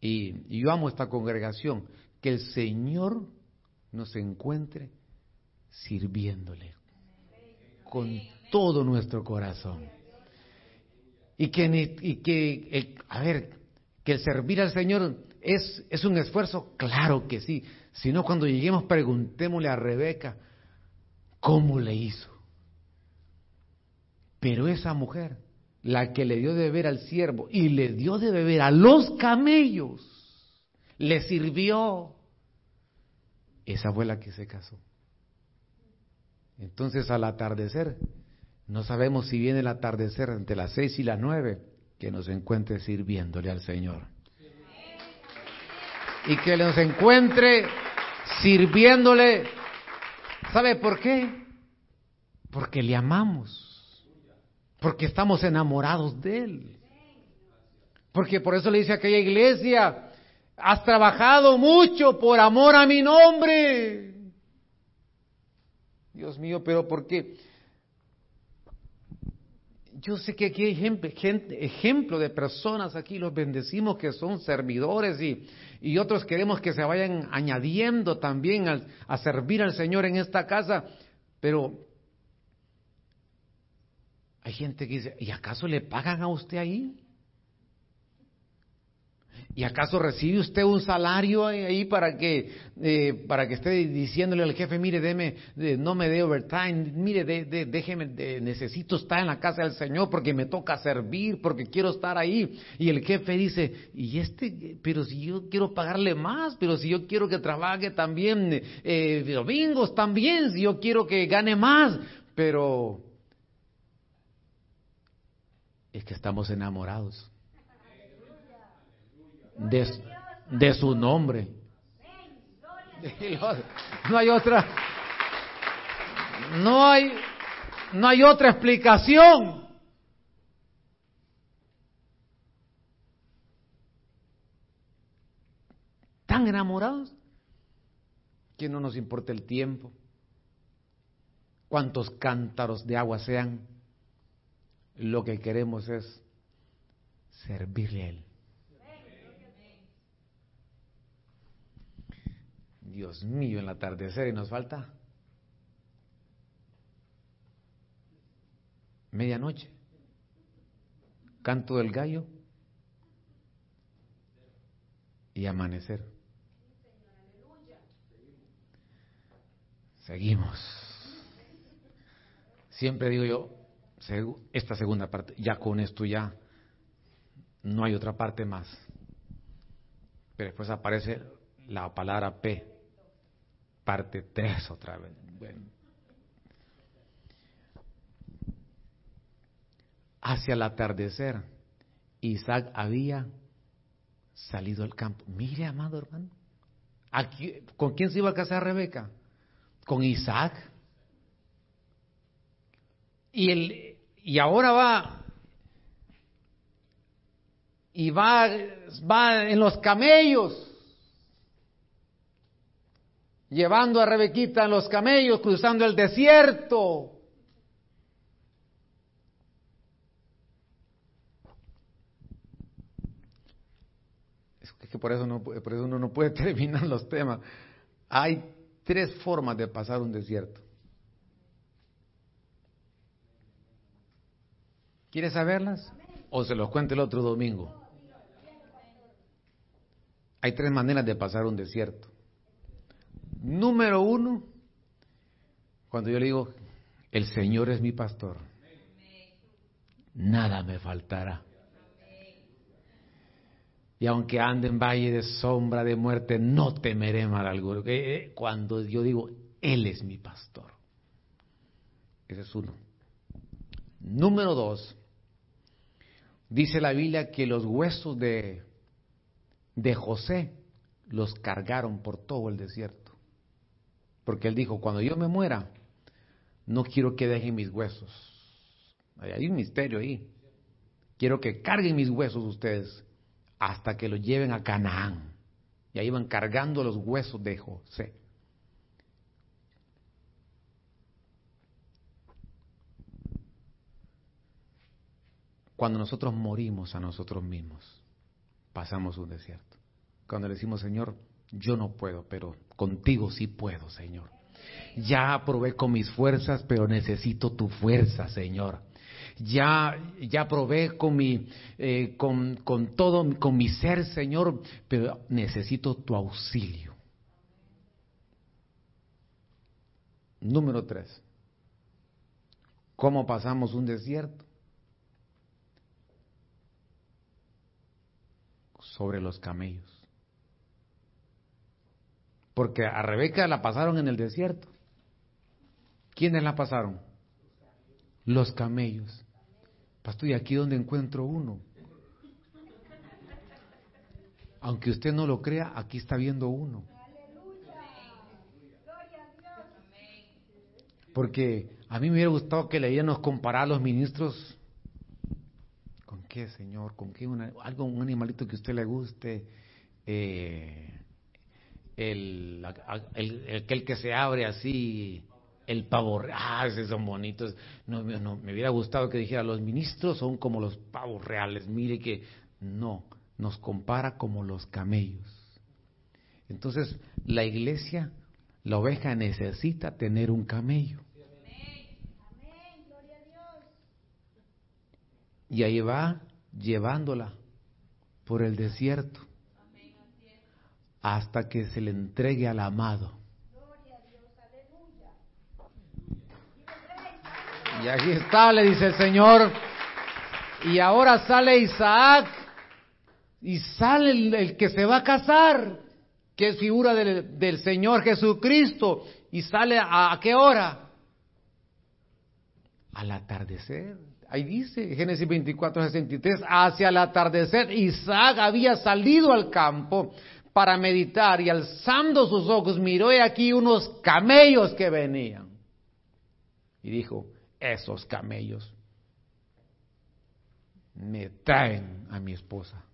y, y yo amo esta congregación, que el Señor nos encuentre sirviéndole con todo nuestro corazón. Y que, que a ver, que el servir al Señor es, es un esfuerzo, claro que sí. Si no, cuando lleguemos, preguntémosle a Rebeca cómo le hizo. Pero esa mujer, la que le dio de beber al siervo y le dio de beber a los camellos, le sirvió. Esa fue la que se casó. Entonces al atardecer, no sabemos si viene el atardecer entre las seis y las nueve, que nos encuentre sirviéndole al Señor. Y que nos encuentre sirviéndole. ¿Sabe por qué? Porque le amamos. Porque estamos enamorados de Él. Porque por eso le dice aquella iglesia, has trabajado mucho por amor a mi nombre. Dios mío, pero ¿por qué? Yo sé que aquí hay ejemplo, ejemplo de personas aquí, los bendecimos que son servidores y, y otros queremos que se vayan añadiendo también a servir al Señor en esta casa, pero hay gente que dice, ¿y acaso le pagan a usted ahí? ¿Y acaso recibe usted un salario ahí para que, eh, para que esté diciéndole al jefe, mire, deme, no me dé overtime, mire, déjeme, necesito estar en la casa del Señor porque me toca servir, porque quiero estar ahí? Y el jefe dice, y este, pero si yo quiero pagarle más, pero si yo quiero que trabaje también eh, domingos también, si yo quiero que gane más, pero es que estamos enamorados de, su nombre. No hay otra, no hay, no hay otra explicación. Tan enamorados que no nos importa el tiempo, cuántos cántaros de agua sean, lo que queremos es servirle a Él. Dios mío, en el atardecer y nos falta medianoche. Canto del gallo y amanecer. Seguimos. Siempre digo yo, esta segunda parte, ya con esto ya no hay otra parte más. Pero después aparece la palabra P, parte 3 otra vez. Hacia el atardecer, Isaac había salido al campo. Mire, amado hermano, aquí, ¿con quién se iba a casar Rebeca? Con Isaac. Y, el, y ahora va y va, va en los camellos llevando a Rebequita en los camellos, cruzando el desierto. Es que por eso, no, por eso uno no puede terminar los temas. Hay tres formas de pasar un desierto. ¿Quieres saberlas? O se los cuento el otro domingo. Hay tres maneras de pasar un desierto. Número uno, cuando yo le digo, el Señor es mi pastor, nada me faltará. Y aunque ande en valle de sombra de muerte, no temeré mal alguno. Eh, cuando yo digo, Él es mi pastor. Ese es uno. Número dos, dice la Biblia que los huesos de, de José los cargaron por todo el desierto. Porque él dijo, cuando yo me muera, no quiero que dejen mis huesos. Hay un misterio ahí. Quiero que carguen mis huesos ustedes hasta que los lleven a Canaán. Y ahí van cargando los huesos de José. Cuando nosotros morimos a nosotros mismos, pasamos un desierto. Cuando le decimos, Señor, yo no puedo, pero contigo sí puedo, Señor. Ya probé con mis fuerzas, pero necesito tu fuerza, Señor. Ya, ya probé con mi, eh, con, con todo, con mi ser, Señor, pero necesito tu auxilio. Número tres. ¿Cómo pasamos un desierto? Sobre los camellos. Porque a Rebeca la pasaron en el desierto. ¿Quiénes la pasaron? Los camellos. Pastor, ¿y aquí donde encuentro uno? Aunque usted no lo crea, aquí está viendo uno. Porque a mí me hubiera gustado que leíamos comparar a los ministros. ¿Con qué, Señor? ¿Con qué? algo, un animalito que a usted le guste. Eh, el, el, que se abre así, el pavo real, ah, esos son bonitos. No, no, me hubiera gustado que dijera, los ministros son como los pavos reales. Mire que no, nos compara como los camellos. Entonces, la iglesia, la oveja necesita tener un camello. Y ahí va llevándola por el desierto hasta que se le entregue al amado. Y aquí está, le dice el Señor. Y ahora sale Isaac y sale el, que se va a casar, que es figura del, Señor Jesucristo. Y sale a, qué hora? Al atardecer. Ahí dice Génesis 24, 63, hacia el atardecer Isaac había salido al campo para meditar y alzando sus ojos miró y aquí unos camellos que venían. Y dijo, esos camellos me traen a mi esposa.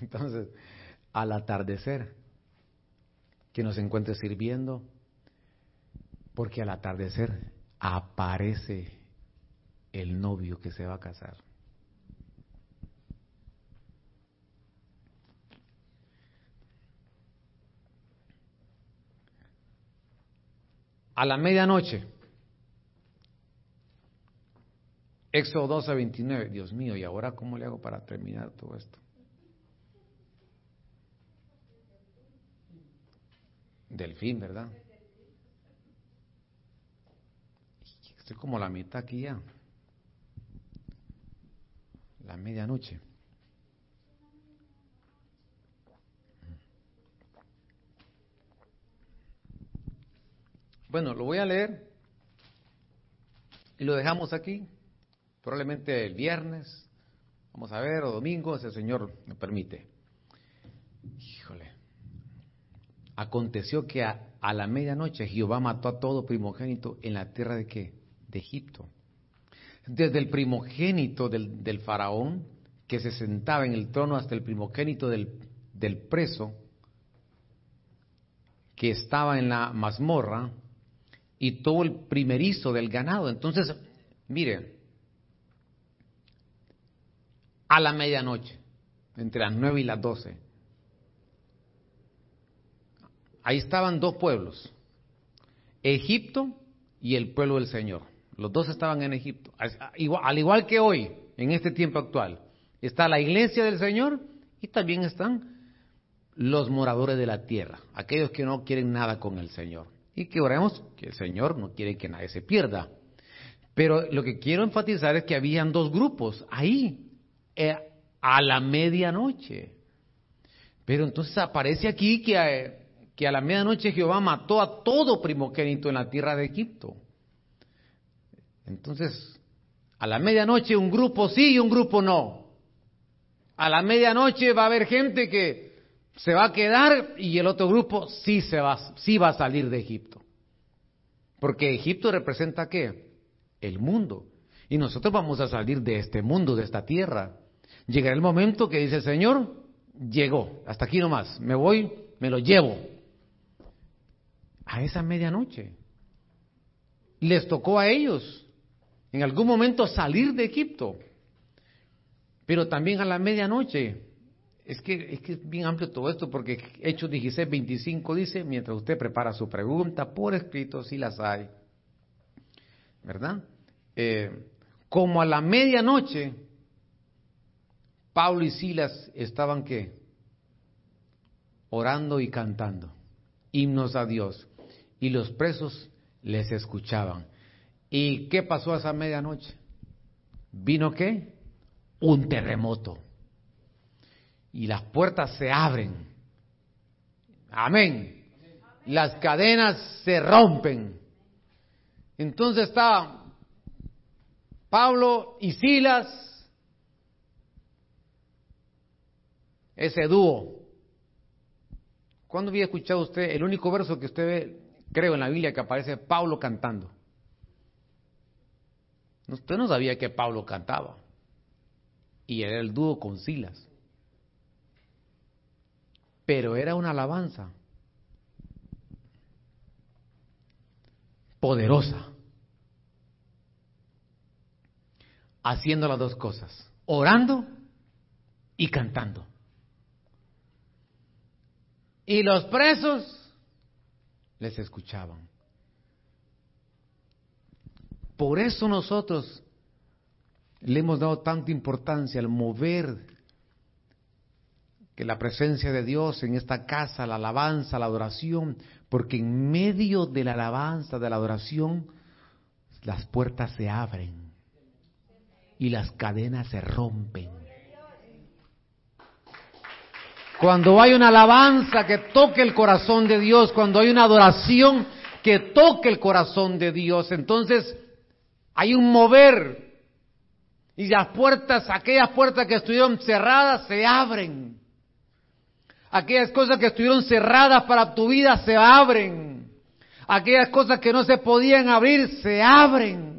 Entonces, al atardecer, que nos encuentre sirviendo, porque al atardecer aparece el novio que se va a casar. A la medianoche, Éxodo 12, 29, Dios mío, ¿y ahora cómo le hago para terminar todo esto? Delfín, ¿verdad? Estoy como la mitad aquí ya la medianoche. Bueno, lo voy a leer y lo dejamos aquí, probablemente el viernes, vamos a ver, o domingo, si el Señor me permite. Híjole. Aconteció que a, a la medianoche Jehová mató a todo primogénito en la tierra de qué? De Egipto desde el primogénito del, faraón, que se sentaba en el trono, hasta el primogénito del, del preso, que estaba en la mazmorra, y todo el primerizo del ganado. Entonces, mire, a la medianoche, entre las nueve y las doce, ahí estaban dos pueblos, Egipto y el pueblo del Señor. Los dos estaban en Egipto. Al igual que hoy, en este tiempo actual, está la iglesia del Señor y también están los moradores de la tierra, aquellos que no quieren nada con el Señor. Y que oremos que el Señor no quiere que nadie se pierda. Pero lo que quiero enfatizar es que habían dos grupos ahí, eh, a la medianoche. Pero entonces aparece aquí que, eh, que a la medianoche Jehová mató a todo primogénito en la tierra de Egipto. Entonces, a la medianoche un grupo sí y un grupo no. A la medianoche va a haber gente que se va a quedar y el otro grupo sí se va, sí va a salir de Egipto. Porque Egipto representa qué? El mundo. Y nosotros vamos a salir de este mundo, de esta tierra. Llegará el momento que dice el Señor, llegó, hasta aquí nomás, me voy, me lo llevo. A esa medianoche. Les tocó a ellos en algún momento salir de Egipto, pero también a la medianoche. Es que, es que es bien amplio todo esto porque Hechos 16, 25 dice, mientras usted prepara su pregunta por escrito, si las hay, ¿verdad? Eh, como a la medianoche, Pablo y Silas estaban qué? Orando y cantando himnos a Dios. Y los presos les escuchaban. ¿Y qué pasó a esa medianoche? ¿Vino qué? un terremoto. Y las puertas se abren. Amén. Las cadenas se rompen. Entonces está Pablo y Silas ese dúo. ¿Cuándo había escuchado usted el único verso que usted ve, creo, en la Biblia que aparece Pablo cantando? Usted no sabía que Pablo cantaba. Y era el dúo con Silas. Pero era una alabanza poderosa. Haciendo las dos cosas, orando y cantando. Y los presos les escuchaban. Por eso nosotros le hemos dado tanta importancia al mover que la presencia de Dios en esta casa, la alabanza, la adoración, porque en medio de la alabanza, de la adoración, las puertas se abren y las cadenas se rompen. Cuando hay una alabanza que toque el corazón de Dios, cuando hay una adoración que toque el corazón de Dios, entonces hay un mover y las puertas, aquellas puertas que estuvieron cerradas se abren. Aquellas cosas que estuvieron cerradas para tu vida se abren. Aquellas cosas que no se podían abrir se abren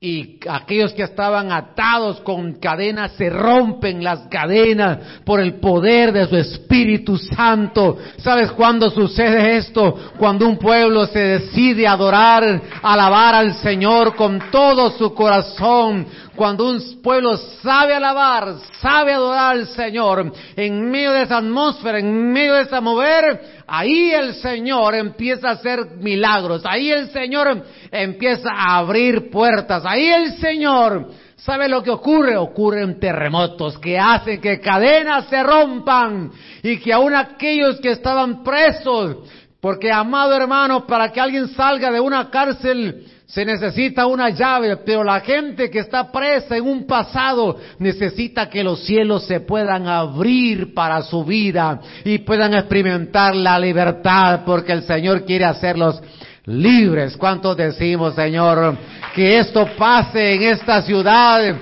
y aquellos que estaban atados con cadenas se rompen las cadenas por el poder de su Espíritu Santo. ¿Sabes cuándo sucede esto? Cuando un pueblo se decide adorar, alabar al Señor con todo su corazón. Cuando un pueblo sabe alabar, sabe adorar al Señor, en medio de esa atmósfera, en medio de esa mover, Ahí el Señor empieza a hacer milagros, ahí el Señor empieza a abrir puertas, ahí el Señor, ¿sabe lo que ocurre? Ocurren terremotos que hacen que cadenas se rompan y que aún aquellos que estaban presos, porque amado hermano, para que alguien salga de una cárcel, se necesita una llave, pero la gente que está presa en un pasado necesita que los cielos se puedan abrir para su vida y puedan experimentar la libertad, porque el Señor quiere hacerlos libres. ¿Cuántos decimos, Señor, que esto pase en esta ciudad,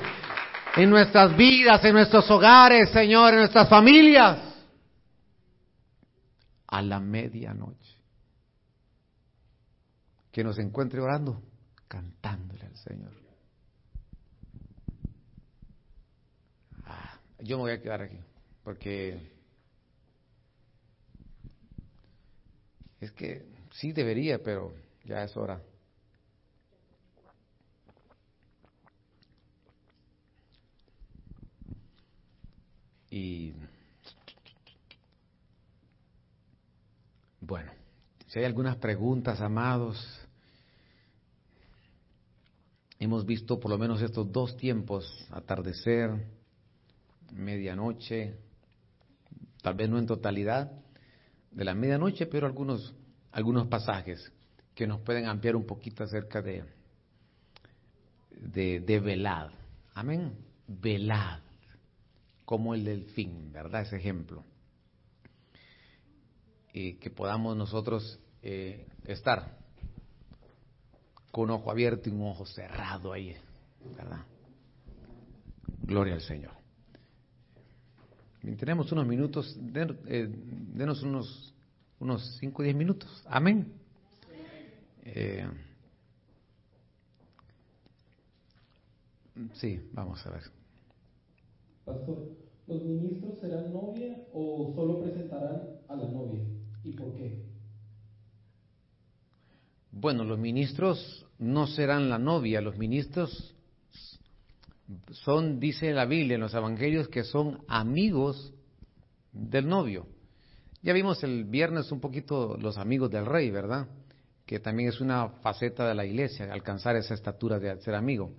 en nuestras vidas, en nuestros hogares, Señor, en nuestras familias? A la medianoche. Que nos encuentre orando cantándole al Señor. Ah, yo me voy a quedar aquí, porque es que sí debería, pero ya es hora. Y bueno, si hay algunas preguntas, amados, Hemos visto por lo menos estos dos tiempos, atardecer, medianoche, tal vez no en totalidad de la medianoche, pero algunos, algunos pasajes que nos pueden ampliar un poquito acerca de, de, de velad. Amén. Velad, como el del fin, ¿verdad? Ese ejemplo. Y que podamos nosotros eh, estar con un ojo abierto y un ojo cerrado ahí, ¿verdad? Gloria al Señor. Tenemos unos minutos, eh, denos unos, unos 5 o 10 minutos. Amén. Eh, sí, vamos a ver. Pastor, ¿los ministros serán novia o solo presentarán a la novia? ¿Y por qué? Bueno, los ministros no serán la novia, los ministros son, dice la Biblia en los evangelios, que son amigos del novio. Ya vimos el viernes un poquito los amigos del rey, ¿verdad? Que también es una faceta de la iglesia, alcanzar esa estatura de ser amigo.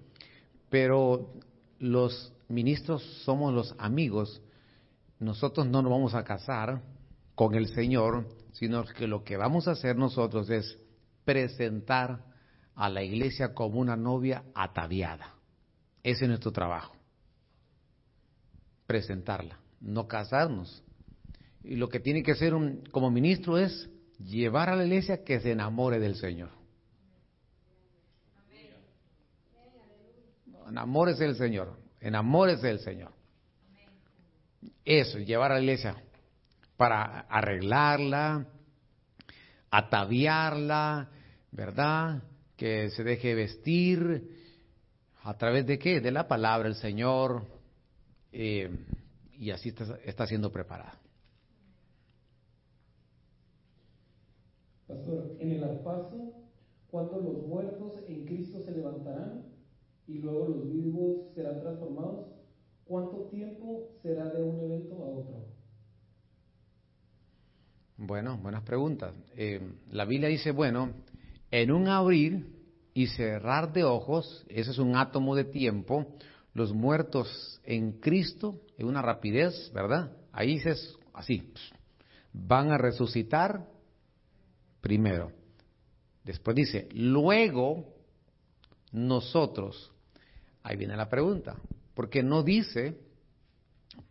Pero los ministros somos los amigos. Nosotros no nos vamos a casar con el Señor, sino que lo que vamos a hacer nosotros es presentar a la iglesia como una novia ataviada. Ese es nuestro trabajo. presentarla, no casarnos. Y lo que tiene que ser un, como ministro es llevar a la iglesia que se enamore del Señor. Enamórese del Señor, enamórese del Señor. Eso, llevar a la iglesia para arreglarla, ataviarla, ¿verdad? Que se deje vestir. ¿A través de qué? De la palabra del Señor. Eh, y así está, está siendo preparada. Pastor, en el alpazo, cuando los muertos en Cristo se levantarán y luego los vivos serán transformados, ¿cuánto tiempo será de un evento a otro? Bueno, buenas preguntas. Eh, la Biblia dice, bueno, en un abrir y cerrar de ojos, ese es un átomo de tiempo, los muertos en Cristo, en una rapidez, ¿verdad? Ahí es así, van a resucitar primero. Después dice, luego nosotros, ahí viene la pregunta, porque no dice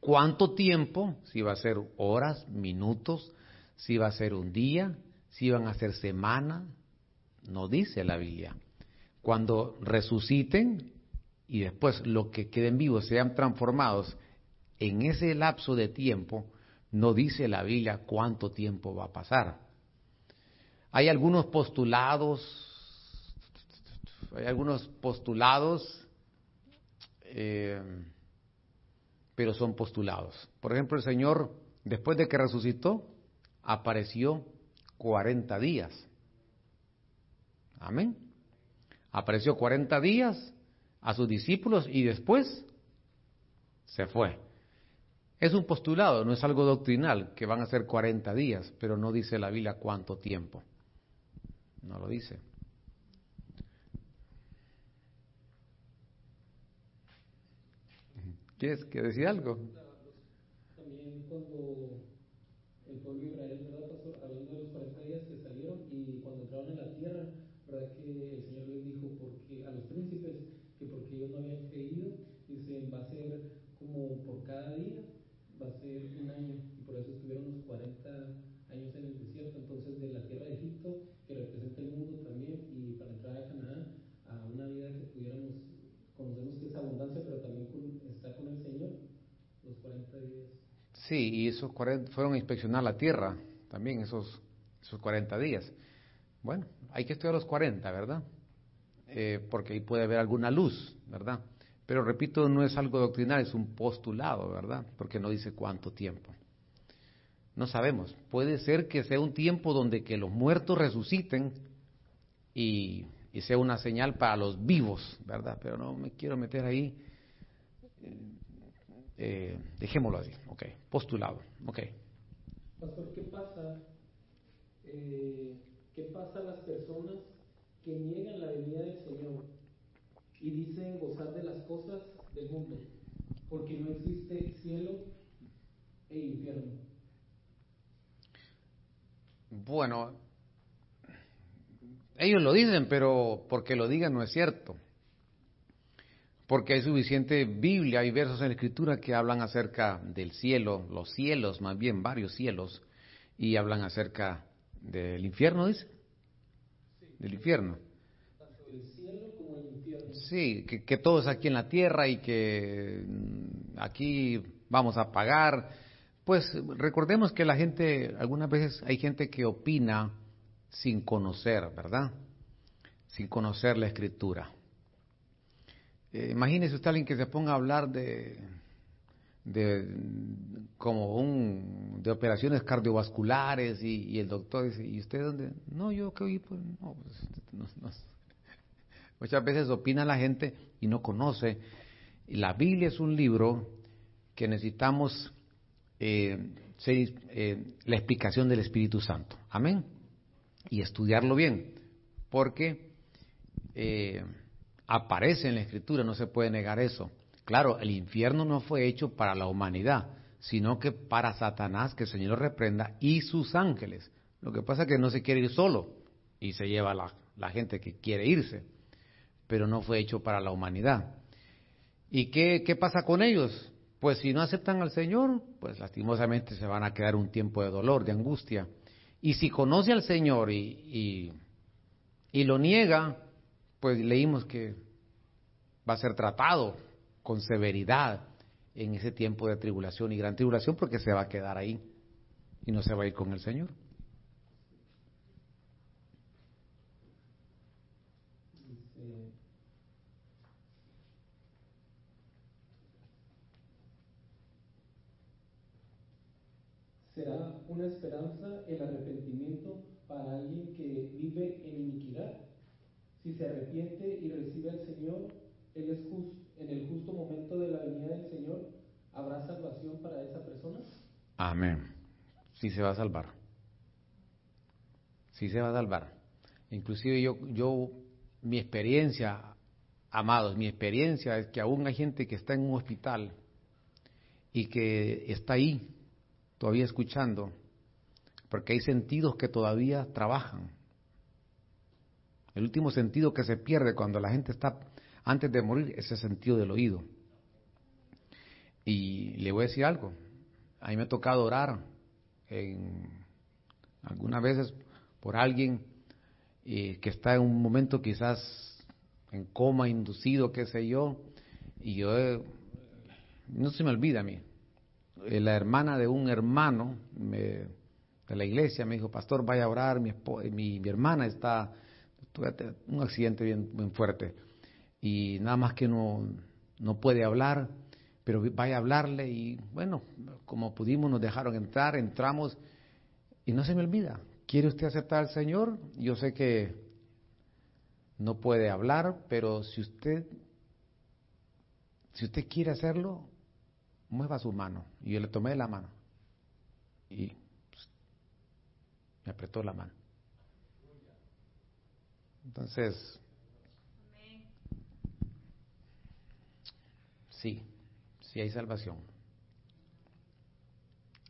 cuánto tiempo, si va a ser horas, minutos, si va a ser un día, si van a ser semanas, no dice la Biblia. Cuando resuciten y después los que queden vivos sean transformados, en ese lapso de tiempo, no dice la Biblia cuánto tiempo va a pasar. Hay algunos postulados, hay algunos postulados, eh, pero son postulados. Por ejemplo, el Señor, después de que resucitó, apareció 40 días. Amén. Apareció 40 días a sus discípulos y después se fue. Es un postulado, no es algo doctrinal, que van a ser 40 días, pero no dice la Biblia cuánto tiempo. No lo dice. ¿Quieres que decir algo? También cuando el pueblo de Israel, ¿verdad, pastor? Hablando de los 40 días que salieron y cuando entraron en la tierra, ¿verdad? Que el Señor les dijo porque, a los príncipes que porque ellos no habían creído, dice, va a ser como por cada día, va a ser un año. Y por eso estuvieron los 40 años en el desierto. Entonces, de la tierra de Egipto que representa el mundo también, y para entrar a Canaán, a una vida que pudiéramos, conocemos que es abundancia, pero también con, estar con el Señor, los 40 días. Sí, y esos 40 fueron a inspeccionar la tierra también, esos, esos 40 días. Bueno, hay que estudiar los 40, ¿verdad? Eh, porque ahí puede haber alguna luz, ¿verdad? Pero repito, no es algo doctrinal, es un postulado, ¿verdad? Porque no dice cuánto tiempo. No sabemos. Puede ser que sea un tiempo donde que los muertos resuciten y, sea una señal para los vivos, ¿verdad? Pero no me quiero meter ahí. Eh, dejémoslo así, ok. Postulado, ok. Pastor, ¿qué pasa? Eh, ¿Qué pasa a las personas que niegan la venida del Señor y dicen gozar de las cosas del mundo? Porque no existe cielo e infierno. Bueno, ellos lo dicen, pero porque lo digan no es cierto. Porque hay suficiente Biblia, hay versos en la Escritura que hablan acerca del cielo, los cielos, más bien varios cielos, y hablan acerca del infierno, dice. Del infierno. Tanto el cielo como el infierno. Sí, que, que todo es aquí en la tierra y que aquí vamos a pagar pues recordemos que la gente, algunas veces hay gente que opina sin conocer, ¿verdad? Sin conocer la escritura. Eh, imagínese usted alguien que se ponga a hablar de, de como un de operaciones cardiovasculares y, el doctor dice, ¿y usted dónde? No, yo que oí, pues, no, pues, Muchas veces opina la gente y no conoce. La Biblia es un libro que necesitamos eh, eh, la explicación del Espíritu Santo. Amén. Y estudiarlo bien, porque eh, aparece en la Escritura, no se puede negar eso. Claro, el infierno no fue hecho para la humanidad, sino que para Satanás, que el Señor lo reprenda, y sus ángeles. Lo que pasa es que no se quiere ir solo y se lleva la, la gente que quiere irse, pero no fue hecho para la humanidad. ¿Y qué, qué pasa con ellos? pues si no aceptan al Señor, pues lastimosamente se van a quedar un tiempo de dolor, de angustia. Y si conoce al Señor y, y, lo niega, pues leímos que va a ser tratado con severidad en ese tiempo de tribulación y gran tribulación porque se va a quedar ahí y no se va a ir con el Señor. será una esperanza el arrepentimiento para alguien que vive en iniquidad. Si se arrepiente y recibe al Señor, Él es justo, en el justo momento de la venida del Señor, ¿habrá salvación para esa persona? Amén. Sí se va a salvar. Sí se va a salvar. Inclusive yo, yo, mi experiencia, amados, mi experiencia es que aún hay gente que está en un hospital y que está ahí todavía escuchando, porque hay sentidos que todavía trabajan. El último sentido que se pierde cuando la gente está antes de morir es el sentido del oído. Y le voy a decir algo, a mí me ha tocado orar en, algunas veces por alguien eh, que está en un momento quizás en coma inducido, qué sé yo, y yo, eh, no se me olvida a mí, eh, la hermana de un hermano de la iglesia me dijo, pastor, vaya a orar, mi, mi, hermana está, un accidente bien, fuerte y nada más que no, no puede hablar, pero vaya a hablarle y bueno, como pudimos nos dejaron entrar, entramos y no se me olvida, ¿quiere usted aceptar al Señor? Yo sé que no puede hablar, pero si usted, si usted quiere hacerlo, mueva su mano. Y yo le tomé la mano. Y pues, me apretó la mano. Entonces, sí, sí hay salvación.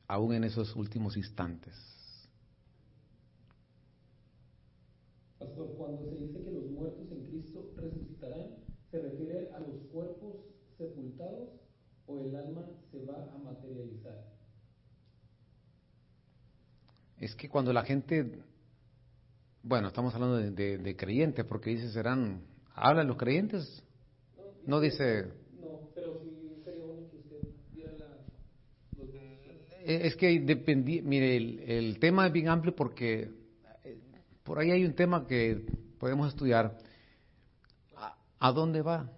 Aún en esos últimos instantes. Pastor, cuando se dice que los muertos en Cristo resucitarán, ¿se refiere a los cuerpos sepultados o el alma se va a materializar? Es que cuando la gente, bueno, estamos hablando de, creyentes, porque dice serán, ¿hablan los creyentes? No, dice... No, pero sí sería bueno que usted diera la... Es que dependí, mire, el, tema es bien amplio porque eh, por ahí hay un tema que podemos estudiar. ¿A, dónde va?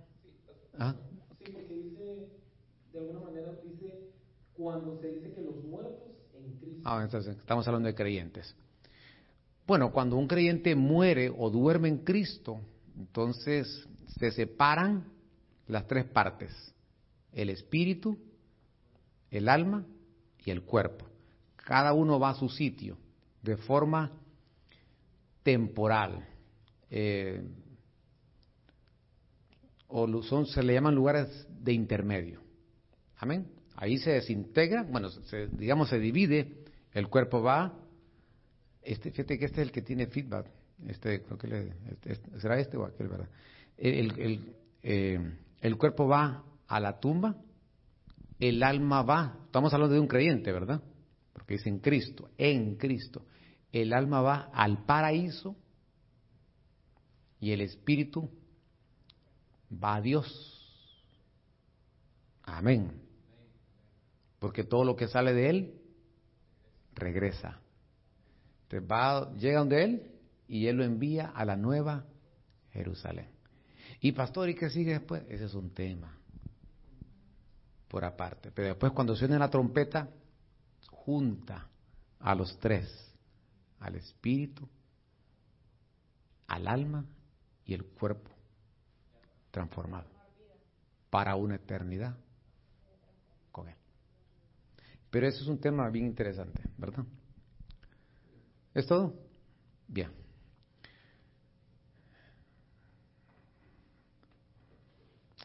¿Ah? cuando se dice que los muertos en Cristo. Ah, entonces estamos hablando de creyentes. Bueno, cuando un creyente muere o duerme en Cristo, entonces se separan las tres partes, el espíritu, el alma y el cuerpo. Cada uno va a su sitio de forma temporal. Eh, o son, se le llaman lugares de intermedio. Amén. Ahí se desintegra, bueno, digamos se divide, el cuerpo va, este, fíjate que este es el que tiene feedback, este, creo que le, este, este, será este o aquel, ¿verdad? El, eh, el, cuerpo va a la tumba, el alma va, estamos hablando de un creyente, ¿verdad? Porque dice en Cristo, en Cristo. El alma va al paraíso y el espíritu va a Dios. Amén. Porque todo lo que sale de él regresa. Llega donde él y él lo envía a la nueva Jerusalén. Y pastor, ¿y qué sigue después? Ese es un tema por aparte. Pero después cuando suene la trompeta, junta a los tres, al espíritu, al alma y el cuerpo transformado para una eternidad con él. Pero eso es un tema bien interesante, ¿verdad? ¿Es todo? Bien.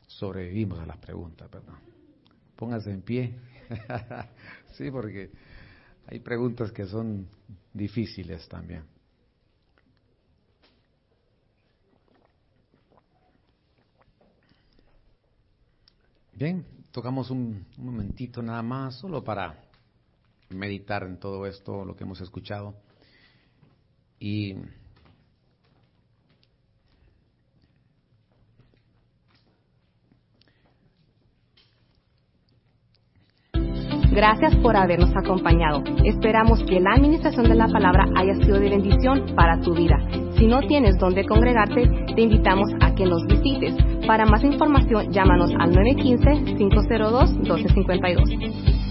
Sobrevivimos a las preguntas, ¿verdad? Pónganse en pie. sí, porque hay preguntas que son difíciles también. Bien, tocamos un, un momentito nada más, solo para meditar en todo esto, lo que hemos escuchado. Y Gracias por habernos acompañado. Esperamos que la administración de la palabra haya sido de bendición para tu vida. Si no tienes dónde congregarte, te invitamos a que nos visites. Para más información, llámanos al 915-502-1252.